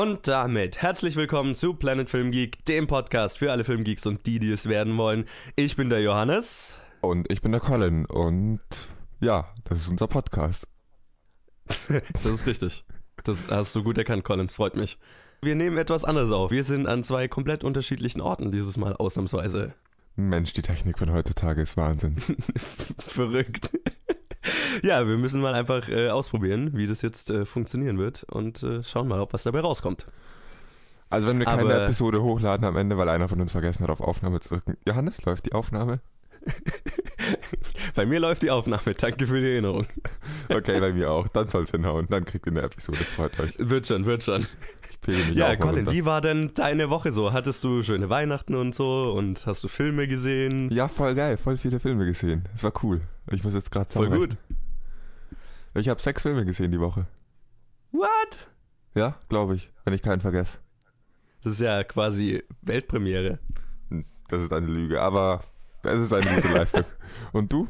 Und damit herzlich willkommen zu Planet Film Geek, dem Podcast für alle Filmgeeks und die, die es werden wollen. Ich bin der Johannes. Und ich bin der Colin. Und ja, das ist unser Podcast. das ist richtig. Das hast du gut erkannt, Colin. Freut mich. Wir nehmen etwas anderes auf. Wir sind an zwei komplett unterschiedlichen Orten dieses Mal ausnahmsweise. Mensch, die Technik von heutzutage ist Wahnsinn. Verrückt. ja, wir müssen mal einfach äh, ausprobieren, wie das jetzt äh, funktionieren wird und äh, schauen mal, ob was dabei rauskommt. Also wenn wir keine Aber, Episode hochladen am Ende, weil einer von uns vergessen hat, auf Aufnahme zu drücken. Johannes, läuft die Aufnahme? bei mir läuft die Aufnahme. Danke für die Erinnerung. Okay, bei mir auch. Dann soll es hinhauen. Dann kriegt ihr eine Episode. Freut euch. Wird schon, wird schon. Ja, Colin, wie war denn deine Woche so? Hattest du schöne Weihnachten und so und hast du Filme gesehen? Ja, voll geil. Voll viele Filme gesehen. Es war cool. Ich muss jetzt gerade Voll gut. Ich habe sechs Filme gesehen die Woche. What? Ja, glaube ich, wenn ich keinen vergesse. Das ist ja quasi Weltpremiere. Hm, das ist eine Lüge, aber es ist eine gute Leistung. Und du?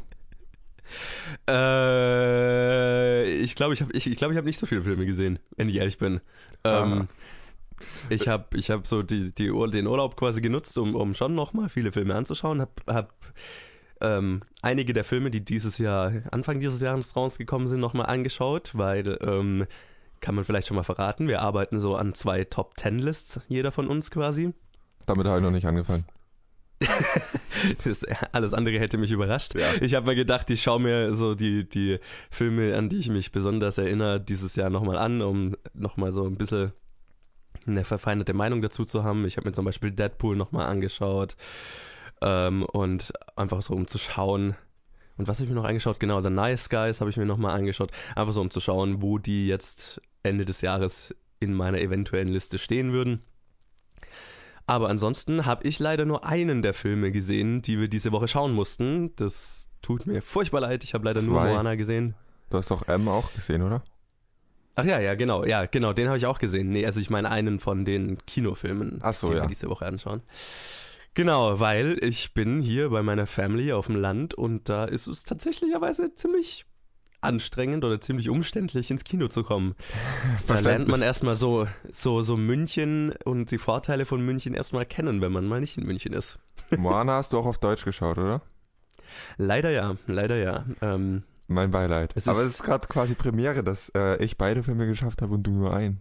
Äh, ich glaube, ich habe ich, ich, glaub, ich hab nicht so viele Filme gesehen, wenn ich ehrlich bin. Ähm, ich habe ich hab so die, die, den Urlaub quasi genutzt, um, um schon nochmal viele Filme anzuschauen. Hab, hab ähm, einige der Filme, die dieses Jahr, Anfang dieses Jahres rausgekommen sind, nochmal angeschaut, weil, ähm, kann man vielleicht schon mal verraten, wir arbeiten so an zwei Top Ten Lists, jeder von uns quasi. Damit habe ich noch nicht angefangen. das, alles andere hätte mich überrascht. Ja. Ich habe mir gedacht, ich schaue mir so die, die Filme, an die ich mich besonders erinnere, dieses Jahr nochmal an, um nochmal so ein bisschen eine verfeinerte Meinung dazu zu haben. Ich habe mir zum Beispiel Deadpool nochmal angeschaut ähm, und einfach so um zu schauen. Und was habe ich mir noch angeschaut? Genau, The Nice Guys habe ich mir nochmal angeschaut. Einfach so um zu schauen, wo die jetzt Ende des Jahres in meiner eventuellen Liste stehen würden. Aber ansonsten habe ich leider nur einen der Filme gesehen, die wir diese Woche schauen mussten. Das tut mir furchtbar leid. Ich habe leider Zwei. nur Moana gesehen. Du hast doch M auch gesehen, oder? Ach ja, ja, genau, ja, genau, den habe ich auch gesehen. Nee, also ich meine einen von den Kinofilmen, Ach so, die ja. wir diese Woche anschauen. Genau, weil ich bin hier bei meiner Family auf dem Land und da ist es tatsächlicherweise ziemlich anstrengend oder ziemlich umständlich ins Kino zu kommen. Da lernt man erstmal so, so, so München und die Vorteile von München erstmal kennen, wenn man mal nicht in München ist. Moana hast du auch auf Deutsch geschaut, oder? Leider ja, leider ja. Ähm, mein Beileid. Es Aber es ist gerade quasi Premiere, dass äh, ich beide Filme geschafft habe und du nur einen.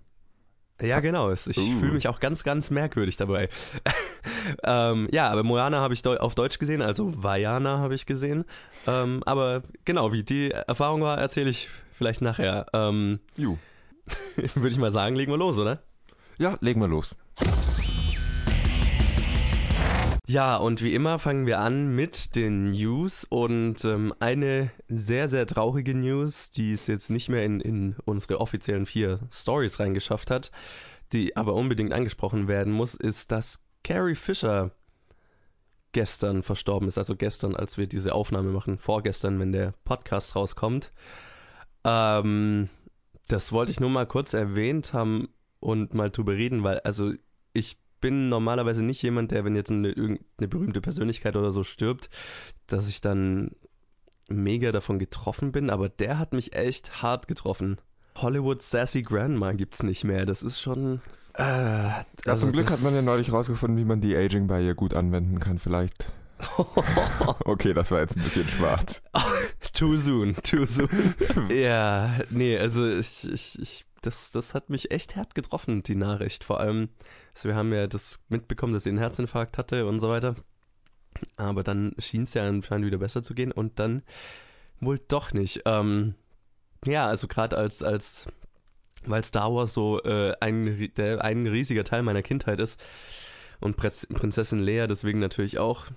Ja, genau. Ich uh. fühle mich auch ganz, ganz merkwürdig dabei. ähm, ja, aber Moana habe ich auf Deutsch gesehen, also Vajana habe ich gesehen. Ähm, aber genau, wie die Erfahrung war, erzähle ich vielleicht nachher. Ähm. Würde ich mal sagen, legen wir los, oder? Ja, legen wir los. Ja, und wie immer fangen wir an mit den News und ähm, eine sehr, sehr traurige News, die es jetzt nicht mehr in, in unsere offiziellen vier Stories reingeschafft hat, die aber unbedingt angesprochen werden muss, ist, dass Carrie Fisher gestern verstorben ist. Also gestern, als wir diese Aufnahme machen, vorgestern, wenn der Podcast rauskommt. Ähm, das wollte ich nur mal kurz erwähnt haben und mal drüber reden, weil also ich bin normalerweise nicht jemand, der, wenn jetzt eine, irgendeine berühmte Persönlichkeit oder so stirbt, dass ich dann mega davon getroffen bin, aber der hat mich echt hart getroffen. Hollywood Sassy Grandma gibt's nicht mehr. Das ist schon. Äh, ja, also zum Glück hat man ja neulich rausgefunden, wie man die Aging bei ihr gut anwenden kann. Vielleicht. okay, das war jetzt ein bisschen schwarz. too soon, too soon. ja, nee, also ich, ich, ich das, das hat mich echt hart getroffen, die Nachricht. Vor allem, also wir haben ja das mitbekommen, dass sie einen Herzinfarkt hatte und so weiter. Aber dann schien es ja anscheinend wieder besser zu gehen und dann wohl doch nicht. Ähm, ja, also gerade als, als, weil Star Wars so äh, ein, der, ein riesiger Teil meiner Kindheit ist und Prinzessin Leia deswegen natürlich auch.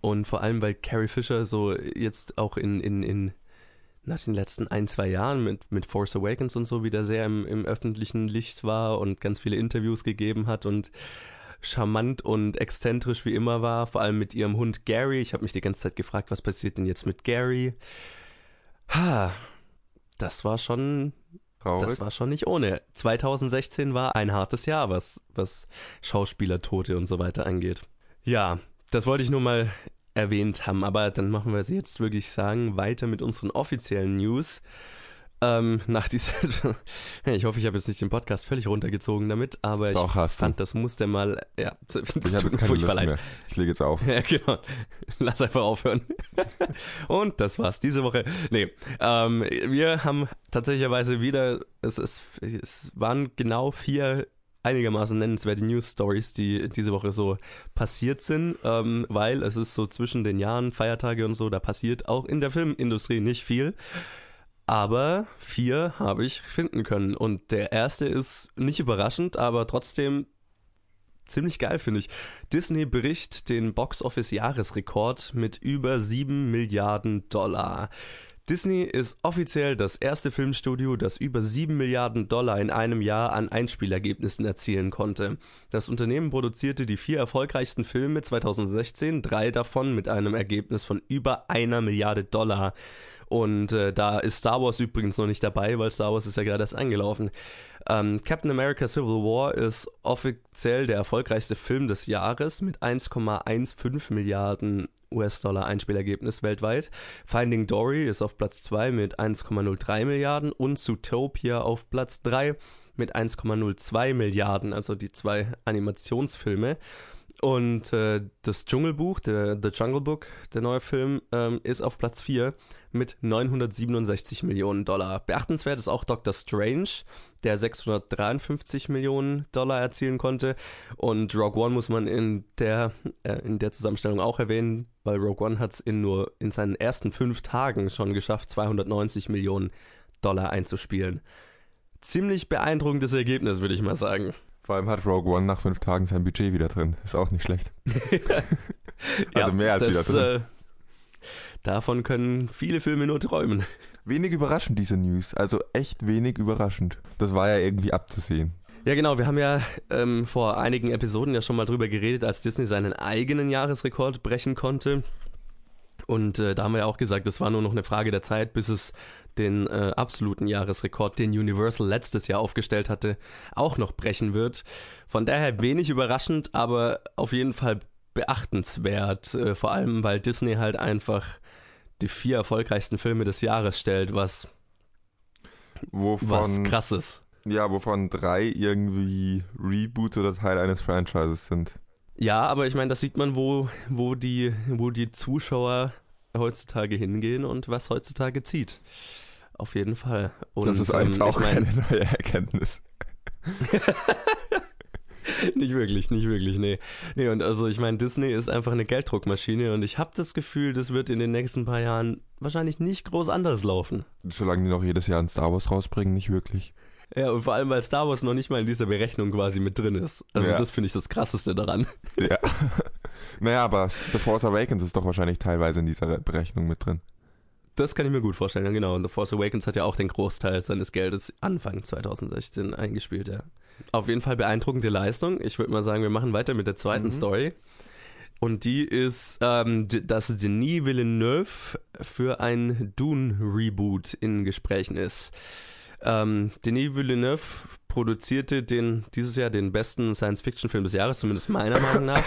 Und vor allem, weil Carrie Fisher so jetzt auch in, in, in nach den letzten ein, zwei Jahren mit, mit Force Awakens und so wieder sehr im, im öffentlichen Licht war und ganz viele Interviews gegeben hat und charmant und exzentrisch wie immer war, vor allem mit ihrem Hund Gary. Ich habe mich die ganze Zeit gefragt, was passiert denn jetzt mit Gary? Ha, das war schon Traurig. Das war schon nicht ohne. 2016 war ein hartes Jahr, was, was Schauspielertote und so weiter angeht. Ja, das wollte ich nur mal erwähnt haben. Aber dann machen wir es jetzt wirklich sagen, weiter mit unseren offiziellen News. ähm, nach dieser, ich hoffe, ich habe jetzt nicht den Podcast völlig runtergezogen damit, aber Doch, ich fand, das musste mal, ja, das ich tut mir furchtbar leid. Mehr. Ich lege jetzt auf. Ja, genau. Lass einfach aufhören. Und das war's diese Woche. Nee, ähm, wir haben tatsächlicherweise wieder, es, ist, es waren genau vier einigermaßen nennenswerte News Stories, die diese Woche so passiert sind, ähm, weil es ist so zwischen den Jahren, Feiertage und so, da passiert auch in der Filmindustrie nicht viel. Aber vier habe ich finden können. Und der erste ist nicht überraschend, aber trotzdem ziemlich geil, finde ich. Disney bricht den Box-Office-Jahresrekord mit über 7 Milliarden Dollar. Disney ist offiziell das erste Filmstudio, das über 7 Milliarden Dollar in einem Jahr an Einspielergebnissen erzielen konnte. Das Unternehmen produzierte die vier erfolgreichsten Filme 2016, drei davon mit einem Ergebnis von über einer Milliarde Dollar. Und äh, da ist Star Wars übrigens noch nicht dabei, weil Star Wars ist ja gerade erst angelaufen. Ähm, Captain America Civil War ist offiziell der erfolgreichste Film des Jahres mit 1,15 Milliarden US-Dollar Einspielergebnis weltweit. Finding Dory ist auf Platz 2 mit 1,03 Milliarden und Zootopia auf Platz 3 mit 1,02 Milliarden, also die zwei Animationsfilme. Und äh, das Dschungelbuch, der The Jungle Book, der neue Film, ähm, ist auf Platz 4 mit 967 Millionen Dollar. Beachtenswert ist auch Doctor Strange, der 653 Millionen Dollar erzielen konnte. Und Rogue One muss man in der, äh, in der Zusammenstellung auch erwähnen, weil Rogue One hat es in nur in seinen ersten fünf Tagen schon geschafft, 290 Millionen Dollar einzuspielen. Ziemlich beeindruckendes Ergebnis, würde ich mal sagen. Vor allem hat Rogue One nach fünf Tagen sein Budget wieder drin. Ist auch nicht schlecht. also ja, mehr als das, wieder drin. Äh, Davon können viele Filme nur träumen. Wenig überraschend, diese News. Also echt wenig überraschend. Das war ja irgendwie abzusehen. Ja, genau. Wir haben ja ähm, vor einigen Episoden ja schon mal drüber geredet, als Disney seinen eigenen Jahresrekord brechen konnte. Und äh, da haben wir ja auch gesagt, es war nur noch eine Frage der Zeit, bis es den äh, absoluten Jahresrekord, den Universal letztes Jahr aufgestellt hatte, auch noch brechen wird. Von daher wenig überraschend, aber auf jeden Fall beachtenswert. Äh, vor allem, weil Disney halt einfach die vier erfolgreichsten Filme des Jahres stellt, was, wovon, was krass ist. Ja, wovon drei irgendwie Reboot oder Teil eines Franchises sind. Ja, aber ich meine, das sieht man, wo, wo, die, wo die Zuschauer heutzutage hingehen und was heutzutage zieht. Auf jeden Fall. Und, das ist eigentlich ähm, auch ich mein, keine neue Erkenntnis. nicht wirklich, nicht wirklich, nee. Nee, und also ich meine, Disney ist einfach eine Gelddruckmaschine und ich habe das Gefühl, das wird in den nächsten paar Jahren wahrscheinlich nicht groß anders laufen. Solange die noch jedes Jahr ein Star Wars rausbringen, nicht wirklich. Ja, und vor allem, weil Star Wars noch nicht mal in dieser Berechnung quasi mit drin ist. Also ja. das finde ich das Krasseste daran. Ja. naja, aber The Force Awakens ist doch wahrscheinlich teilweise in dieser Berechnung mit drin. Das kann ich mir gut vorstellen, genau. Und The Force Awakens hat ja auch den Großteil seines Geldes Anfang 2016 eingespielt, ja. Auf jeden Fall beeindruckende Leistung. Ich würde mal sagen, wir machen weiter mit der zweiten mhm. Story. Und die ist, ähm, dass Denis Villeneuve für ein Dune-Reboot in Gesprächen ist. Ähm, Denis Villeneuve produzierte den, dieses Jahr den besten Science-Fiction-Film des Jahres, zumindest meiner Meinung nach.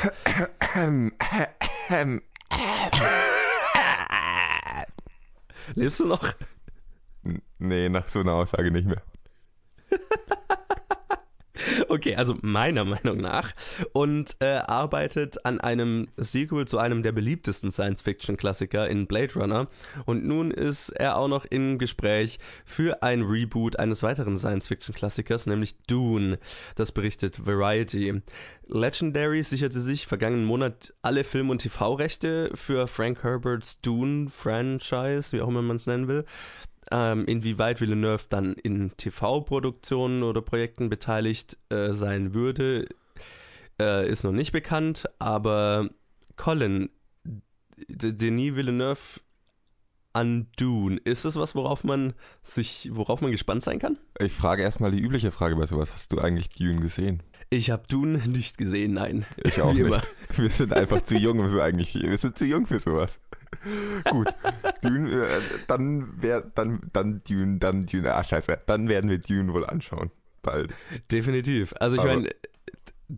Lebst du noch? Nee, nach so einer Aussage nicht mehr. Okay, also meiner Meinung nach. Und äh, arbeitet an einem Sequel zu einem der beliebtesten Science-Fiction-Klassiker in Blade Runner. Und nun ist er auch noch im Gespräch für ein Reboot eines weiteren Science-Fiction-Klassikers, nämlich Dune. Das berichtet Variety. Legendary sicherte sich vergangenen Monat alle Film- und TV-Rechte für Frank Herberts Dune-Franchise, wie auch immer man es nennen will. Ähm, inwieweit Villeneuve dann in TV-Produktionen oder Projekten beteiligt äh, sein würde, äh, ist noch nicht bekannt. Aber Colin, Denis Villeneuve an Dune, ist das was, worauf man sich, worauf man gespannt sein kann? Ich frage erstmal die übliche Frage bei sowas. Hast du eigentlich Dune gesehen? Ich habe Dune nicht gesehen, nein. Ich auch nicht. Wir sind einfach zu jung, wir eigentlich, wir sind zu jung für sowas. Gut. Dune, äh, dann wär, dann, dann Dune, dann Dune, ah scheiße, dann werden wir Dune wohl anschauen. Bald. Definitiv. Also ich meine,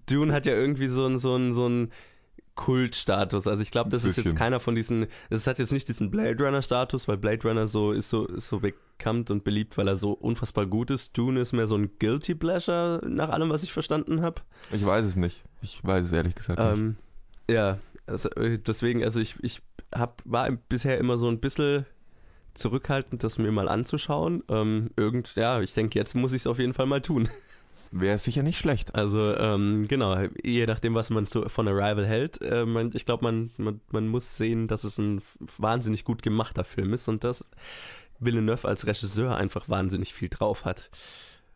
Dune hat ja irgendwie so ein, so ein, so ein Kultstatus. Also ich glaube, das ist jetzt keiner von diesen, das hat jetzt nicht diesen Blade Runner Status, weil Blade Runner so ist so ist so bekannt und beliebt, weil er so unfassbar gut ist. Dune ist mehr so ein Guilty Pleasure nach allem, was ich verstanden habe. Ich weiß es nicht. Ich weiß es ehrlich gesagt ähm, nicht. Ja, also äh, deswegen, also ich ich hab, war bisher immer so ein bisschen zurückhaltend, das mir mal anzuschauen. Ähm, irgend, ja, ich denke, jetzt muss ich es auf jeden Fall mal tun. Wäre sicher nicht schlecht. Also, ähm, genau, je nachdem, was man zu, von Arrival hält. Äh, man, ich glaube, man, man, man muss sehen, dass es ein wahnsinnig gut gemachter Film ist und dass Villeneuve als Regisseur einfach wahnsinnig viel drauf hat.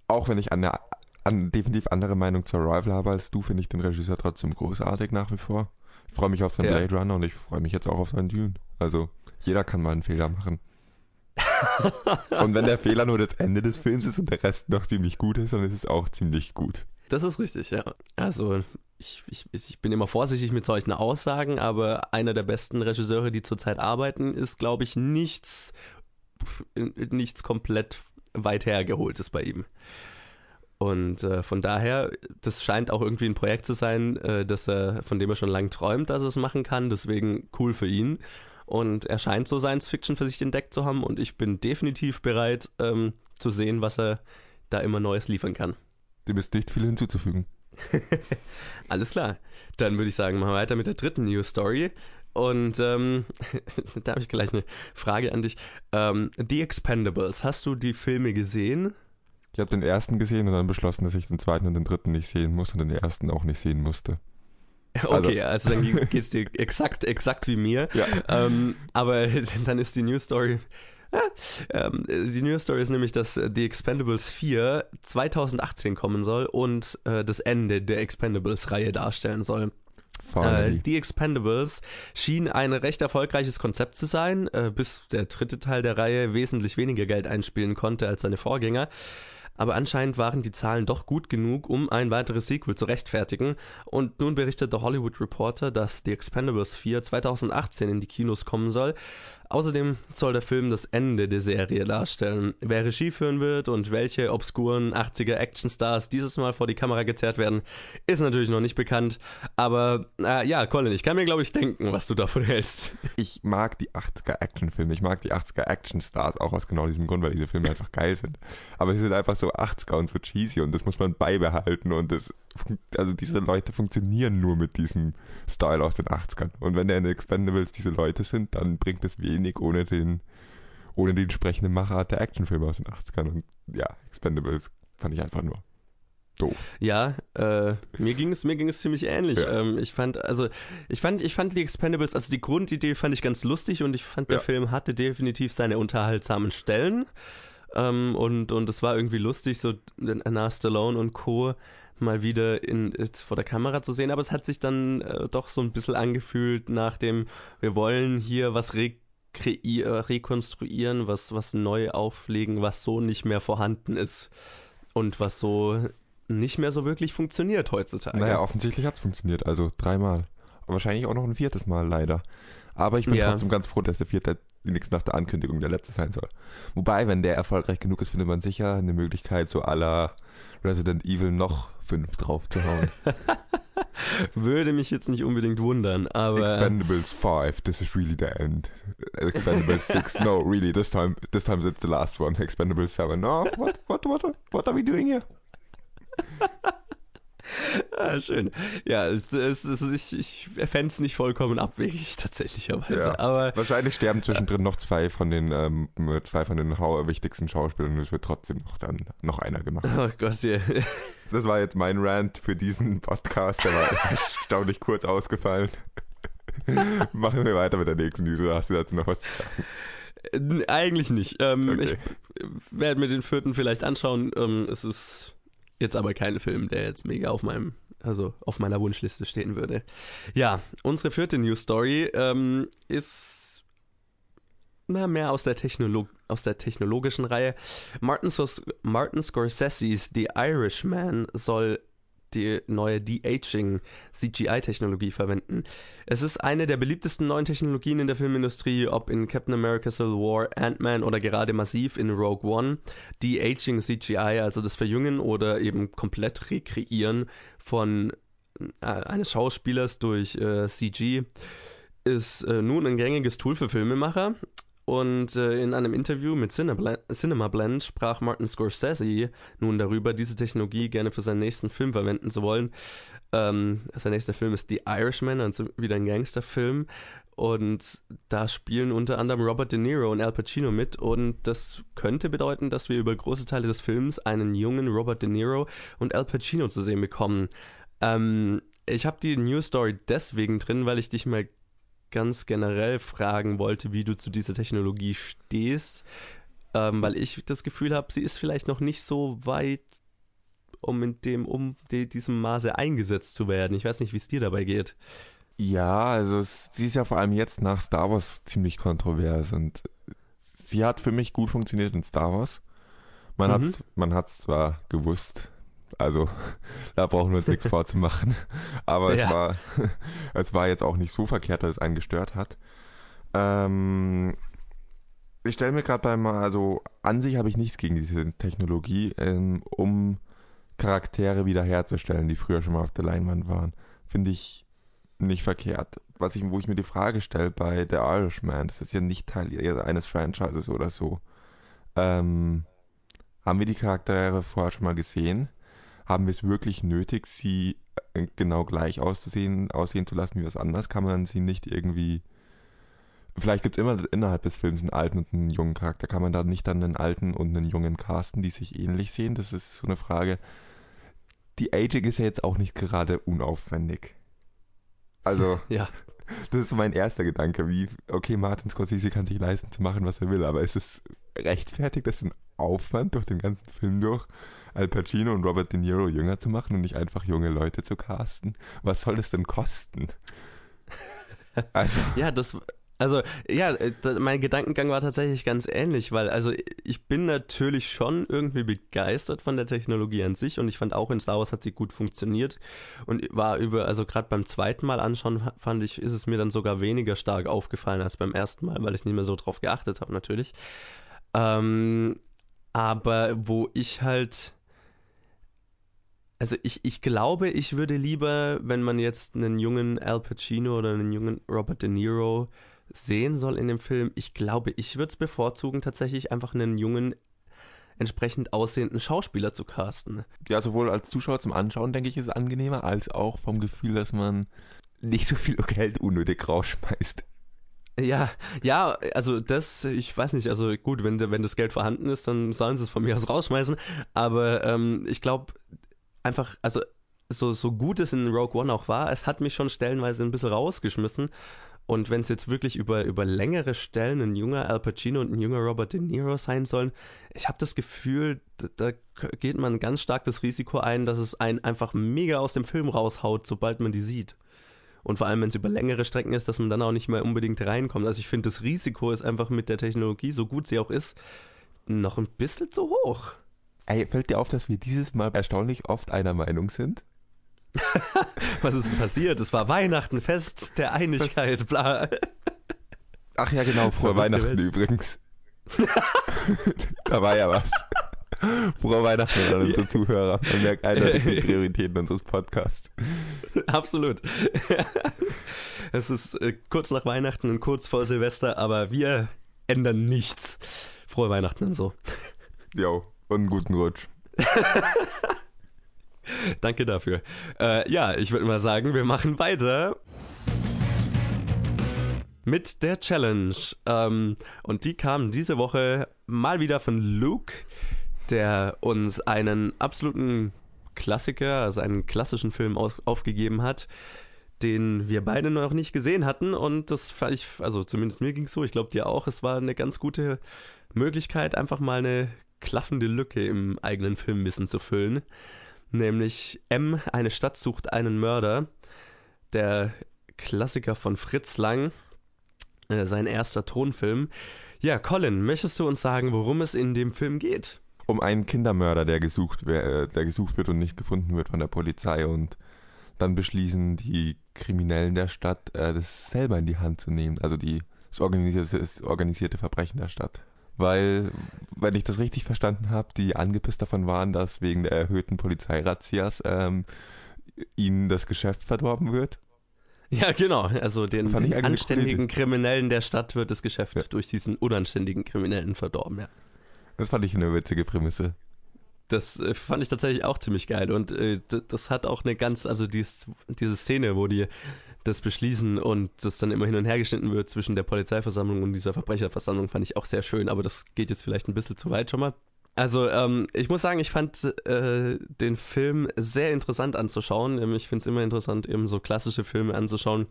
Auch wenn ich an der an definitiv andere Meinung zu Arrival habe als du, finde ich den Regisseur trotzdem großartig nach wie vor. Ich freue mich auf seinen ja. Blade Runner und ich freue mich jetzt auch auf seinen Dune. Also, jeder kann mal einen Fehler machen. und wenn der Fehler nur das Ende des Films ist und der Rest noch ziemlich gut ist, dann ist es auch ziemlich gut. Das ist richtig, ja. Also ich, ich, ich bin immer vorsichtig mit solchen Aussagen, aber einer der besten Regisseure, die zurzeit arbeiten, ist, glaube ich, nichts, nichts komplett weit hergeholtes bei ihm. Und äh, von daher, das scheint auch irgendwie ein Projekt zu sein, äh, dass er, von dem er schon lange träumt, dass er es machen kann. Deswegen cool für ihn. Und er scheint so Science Fiction für sich entdeckt zu haben und ich bin definitiv bereit ähm, zu sehen, was er da immer Neues liefern kann. Dem ist nicht viel hinzuzufügen. Alles klar. Dann würde ich sagen, machen wir weiter mit der dritten News Story. Und ähm, da habe ich gleich eine Frage an dich. Ähm, The Expendables, hast du die Filme gesehen? Ich habe den ersten gesehen und dann beschlossen, dass ich den zweiten und den dritten nicht sehen muss und den ersten auch nicht sehen musste. Okay, also, also dann geht es dir exakt, exakt wie mir. Ja. Ähm, aber dann ist die News Story. ähm, die News Story ist nämlich, dass The Expendables 4 2018 kommen soll und äh, das Ende der Expendables-Reihe darstellen soll. Äh, The Expendables schien ein recht erfolgreiches Konzept zu sein, äh, bis der dritte Teil der Reihe wesentlich weniger Geld einspielen konnte als seine Vorgänger aber anscheinend waren die Zahlen doch gut genug, um ein weiteres Sequel zu rechtfertigen. Und nun berichtet der Hollywood Reporter, dass The Expendables 4 2018 in die Kinos kommen soll. Außerdem soll der Film das Ende der Serie darstellen. Wer Regie führen wird und welche obskuren 80er Actionstars dieses Mal vor die Kamera gezerrt werden, ist natürlich noch nicht bekannt. Aber äh, ja, Colin, ich kann mir glaube ich denken, was du davon hältst. Ich mag die 80er Actionfilme. Ich mag die 80er Actionstars auch aus genau diesem Grund, weil diese Filme einfach geil sind. Aber sie sind einfach so 80er und so cheesy und das muss man beibehalten und das also diese Leute funktionieren nur mit diesem Style aus den 80ern. Und wenn der in Expendables diese Leute sind, dann bringt es wenig ohne den, ohne die entsprechende Machart der Actionfilme aus den 80ern. Und ja, Expendables fand ich einfach nur doof. Ja, äh, mir ging es mir ging es ziemlich ähnlich. Ja. Ähm, ich fand also ich fand ich fand die Expendables also die Grundidee fand ich ganz lustig und ich fand der ja. Film hatte definitiv seine unterhaltsamen Stellen. Ähm, und und es war irgendwie lustig so Anna Stallone und Co mal wieder in, vor der Kamera zu sehen, aber es hat sich dann äh, doch so ein bisschen angefühlt nach dem, wir wollen hier was re rekonstruieren, was, was neu auflegen, was so nicht mehr vorhanden ist und was so nicht mehr so wirklich funktioniert heutzutage. Naja, offensichtlich hat es funktioniert, also dreimal. wahrscheinlich auch noch ein viertes Mal leider. Aber ich bin ja. trotzdem ganz froh, dass der vierte nichts nach der Ankündigung der letzte sein soll. Wobei, wenn der erfolgreich genug ist, findet man sicher eine Möglichkeit, so aller Resident Evil noch fünf drauf zu hauen. Würde mich jetzt nicht unbedingt wundern, aber. Expendables 5, this is really the end. Expendables 6, no, really, this time, this time it's the last one. Expendables 7, no, what, what, what, what are we doing here? ah, schön. Ja, es, es, es, ich, ich fände es nicht vollkommen abwegig, tatsächlicherweise. Ja, aber, wahrscheinlich sterben zwischendrin äh, noch zwei von den, ähm, zwei von den wichtigsten Schauspielern und es wird trotzdem noch dann noch einer gemacht. Oh Gott, ja. Das war jetzt mein Rant für diesen Podcast, der war erstaunlich kurz ausgefallen. Machen wir weiter mit der nächsten News, oder hast du dazu noch was zu sagen? Äh, eigentlich nicht. Ähm, okay. Ich werde mir den vierten vielleicht anschauen. Ähm, es ist Jetzt aber kein Film, der jetzt mega auf meinem, also auf meiner Wunschliste stehen würde. Ja, unsere vierte News Story ähm, ist na, mehr aus der, Technolo aus der technologischen Reihe. Martin, Martin Scorsese's The Irishman soll die neue De-Aging CGI-Technologie verwenden. Es ist eine der beliebtesten neuen Technologien in der Filmindustrie, ob in Captain America Civil War, Ant-Man oder gerade massiv in Rogue One. De-Aging CGI, also das Verjüngen oder eben komplett Rekreieren von äh, eines Schauspielers durch äh, CG ist äh, nun ein gängiges Tool für Filmemacher. Und äh, in einem Interview mit Cinema Blend sprach Martin Scorsese nun darüber, diese Technologie gerne für seinen nächsten Film verwenden zu wollen. Ähm, sein nächster Film ist The Irishman, also wieder ein Gangsterfilm. Und da spielen unter anderem Robert De Niro und Al Pacino mit. Und das könnte bedeuten, dass wir über große Teile des Films einen jungen Robert De Niro und Al Pacino zu sehen bekommen. Ähm, ich habe die News Story deswegen drin, weil ich dich mal ganz generell fragen wollte, wie du zu dieser Technologie stehst. Ähm, weil ich das Gefühl habe, sie ist vielleicht noch nicht so weit, um in dem, um die, diesem Maße eingesetzt zu werden. Ich weiß nicht, wie es dir dabei geht. Ja, also sie ist ja vor allem jetzt nach Star Wars ziemlich kontrovers und sie hat für mich gut funktioniert in Star Wars. Man mhm. hat man hat's zwar gewusst, also da brauchen wir uns nichts vorzumachen, aber ja. es war es war jetzt auch nicht so verkehrt, dass es einen gestört hat. Ähm, ich stelle mir gerade beim, also an sich habe ich nichts gegen diese Technologie, ähm, um Charaktere wiederherzustellen, die früher schon mal auf der Leinwand waren. Finde ich nicht verkehrt. Was ich, wo ich mir die Frage stelle bei The Irishman, das ist ja nicht Teil eines Franchises oder so. Ähm, haben wir die Charaktere vorher schon mal gesehen? Haben wir es wirklich nötig, sie äh, genau gleich auszusehen, aussehen zu lassen wie was anderes? Kann man sie nicht irgendwie. Vielleicht gibt es immer innerhalb des Films einen alten und einen jungen Charakter. Kann man da nicht dann einen alten und einen jungen casten, die sich ähnlich sehen? Das ist so eine Frage. Die Aging ist ja jetzt auch nicht gerade unaufwendig. Also, ja. das ist so mein erster Gedanke, wie, okay, Martin Scorsese kann sich leisten zu machen, was er will, aber ist es rechtfertigt, das ein Aufwand durch den ganzen Film durch, Al Pacino und Robert De Niro jünger zu machen und nicht einfach junge Leute zu casten? Was soll das denn kosten? Also. Ja, das, also, ja, äh, mein Gedankengang war tatsächlich ganz ähnlich, weil, also, ich bin natürlich schon irgendwie begeistert von der Technologie an sich und ich fand auch in Star Wars hat sie gut funktioniert und war über, also gerade beim zweiten Mal anschauen, fand ich, ist es mir dann sogar weniger stark aufgefallen als beim ersten Mal, weil ich nicht mehr so drauf geachtet habe, natürlich. Ähm, aber wo ich halt, also ich, ich glaube, ich würde lieber, wenn man jetzt einen jungen Al Pacino oder einen jungen Robert De Niro sehen soll in dem Film, ich glaube, ich würde es bevorzugen, tatsächlich einfach einen jungen, entsprechend aussehenden Schauspieler zu casten. Ja, sowohl als Zuschauer zum Anschauen, denke ich, ist es angenehmer, als auch vom Gefühl, dass man nicht so viel Geld unnötig rausschmeißt. Ja, ja, also das, ich weiß nicht, also gut, wenn, wenn das Geld vorhanden ist, dann sollen sie es von mir aus rausschmeißen, aber ähm, ich glaube einfach, also so, so gut es in Rogue One auch war, es hat mich schon stellenweise ein bisschen rausgeschmissen, und wenn es jetzt wirklich über, über längere Stellen ein junger Al Pacino und ein junger Robert De Niro sein sollen, ich habe das Gefühl, da, da, geht man ganz stark das Risiko ein, dass es einen einfach mega aus dem Film raushaut, sobald man die sieht. Und vor allem, wenn es über längere Strecken ist, dass man dann auch nicht mehr unbedingt reinkommt. Also ich finde, das Risiko ist einfach mit der Technologie, so gut sie auch ist, noch ein bisschen zu hoch. Ey, fällt dir auf, dass wir dieses Mal erstaunlich oft einer Meinung sind? Was ist denn passiert? Es war Weihnachten, Fest der Einigkeit, bla. Ach ja, genau, frohe Weihnachten übrigens. da war ja was. Frohe Weihnachten an unsere Zuhörer. Man merkt eindeutig die Prioritäten unseres Podcasts. Absolut. es ist äh, kurz nach Weihnachten und kurz vor Silvester, aber wir ändern nichts. Frohe Weihnachten und so. Jo, und einen guten Rutsch. Danke dafür. Äh, ja, ich würde mal sagen, wir machen weiter mit der Challenge. Ähm, und die kam diese Woche mal wieder von Luke, der uns einen absoluten Klassiker, also einen klassischen Film aus, aufgegeben hat, den wir beide noch nicht gesehen hatten. Und das fand ich, also zumindest mir ging es so, ich glaube dir auch, es war eine ganz gute Möglichkeit, einfach mal eine klaffende Lücke im eigenen Filmwissen zu füllen nämlich M, eine Stadt sucht einen Mörder. Der Klassiker von Fritz Lang, äh, sein erster Tonfilm. Ja, Colin, möchtest du uns sagen, worum es in dem Film geht? Um einen Kindermörder, der gesucht, der gesucht wird und nicht gefunden wird von der Polizei und dann beschließen die Kriminellen der Stadt, äh, das selber in die Hand zu nehmen, also die, das organisierte, das organisierte Verbrechen der Stadt weil, wenn ich das richtig verstanden habe, die angepisst davon waren, dass wegen der erhöhten Polizeirazzias ähm, ihnen das Geschäft verdorben wird. Ja, genau. Also den, den anständigen Kriminellen der Stadt wird das Geschäft ja. durch diesen unanständigen Kriminellen verdorben, ja. Das fand ich eine witzige Prämisse. Das äh, fand ich tatsächlich auch ziemlich geil. Und äh, das hat auch eine ganz, also dies, diese Szene, wo die das beschließen und das dann immer hin und her geschnitten wird zwischen der Polizeiversammlung und dieser Verbrecherversammlung, fand ich auch sehr schön, aber das geht jetzt vielleicht ein bisschen zu weit schon mal. Also ähm, ich muss sagen, ich fand äh, den Film sehr interessant anzuschauen. Ich finde es immer interessant, eben so klassische Filme anzuschauen,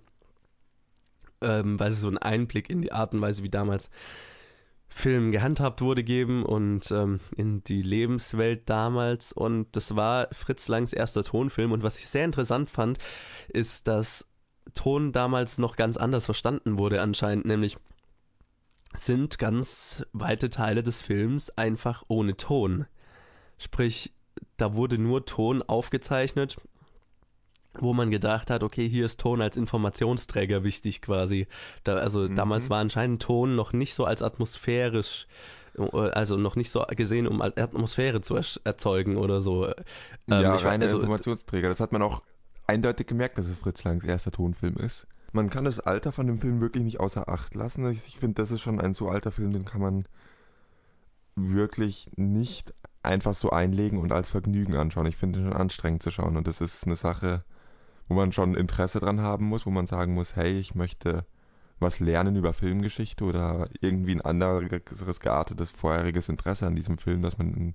ähm, weil sie so einen Einblick in die Art und Weise, wie damals Film gehandhabt wurde, geben und ähm, in die Lebenswelt damals. Und das war Fritz Langs erster Tonfilm. Und was ich sehr interessant fand, ist, dass Ton damals noch ganz anders verstanden wurde anscheinend, nämlich sind ganz weite Teile des Films einfach ohne Ton. Sprich, da wurde nur Ton aufgezeichnet, wo man gedacht hat, okay, hier ist Ton als Informationsträger wichtig quasi. Da, also mhm. damals war anscheinend Ton noch nicht so als atmosphärisch, also noch nicht so gesehen, um Atmosphäre zu erzeugen oder so. Ähm, ja, reiner also, Informationsträger. Das hat man auch eindeutig gemerkt, dass es Fritz Langs erster Tonfilm ist. Man kann das Alter von dem Film wirklich nicht außer Acht lassen. Ich, ich finde, das ist schon ein so alter Film, den kann man wirklich nicht einfach so einlegen und als Vergnügen anschauen. Ich finde ihn schon anstrengend zu schauen und das ist eine Sache, wo man schon Interesse dran haben muss, wo man sagen muss, hey, ich möchte was lernen über Filmgeschichte oder irgendwie ein anderes geartetes vorheriges Interesse an diesem Film, dass man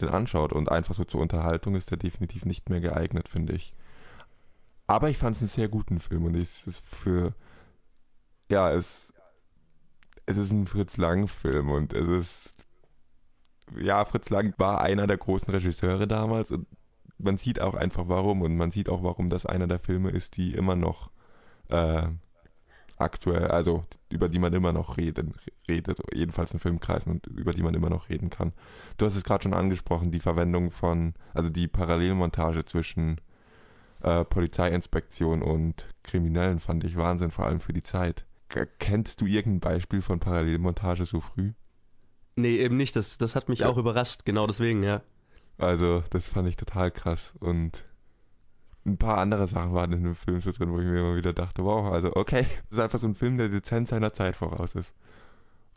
den anschaut und einfach so zur Unterhaltung ist der definitiv nicht mehr geeignet, finde ich. Aber ich fand es einen sehr guten Film und es ist für, ja, es, es ist ein Fritz Lang-Film und es ist, ja, Fritz Lang war einer der großen Regisseure damals und man sieht auch einfach warum und man sieht auch, warum das einer der Filme ist, die immer noch äh, aktuell, also über die man immer noch reden, redet, jedenfalls in Filmkreisen und über die man immer noch reden kann. Du hast es gerade schon angesprochen, die Verwendung von, also die Parallelmontage zwischen äh, Polizeiinspektion und Kriminellen fand ich Wahnsinn, vor allem für die Zeit. Kennst du irgendein Beispiel von Parallelmontage so früh? Nee, eben nicht. Das, das hat mich ja. auch überrascht, genau deswegen, ja. Also, das fand ich total krass. Und ein paar andere Sachen waren in dem Film so drin, wo ich mir immer wieder dachte, wow, also okay, das ist einfach so ein Film, der dezent seiner Zeit voraus ist.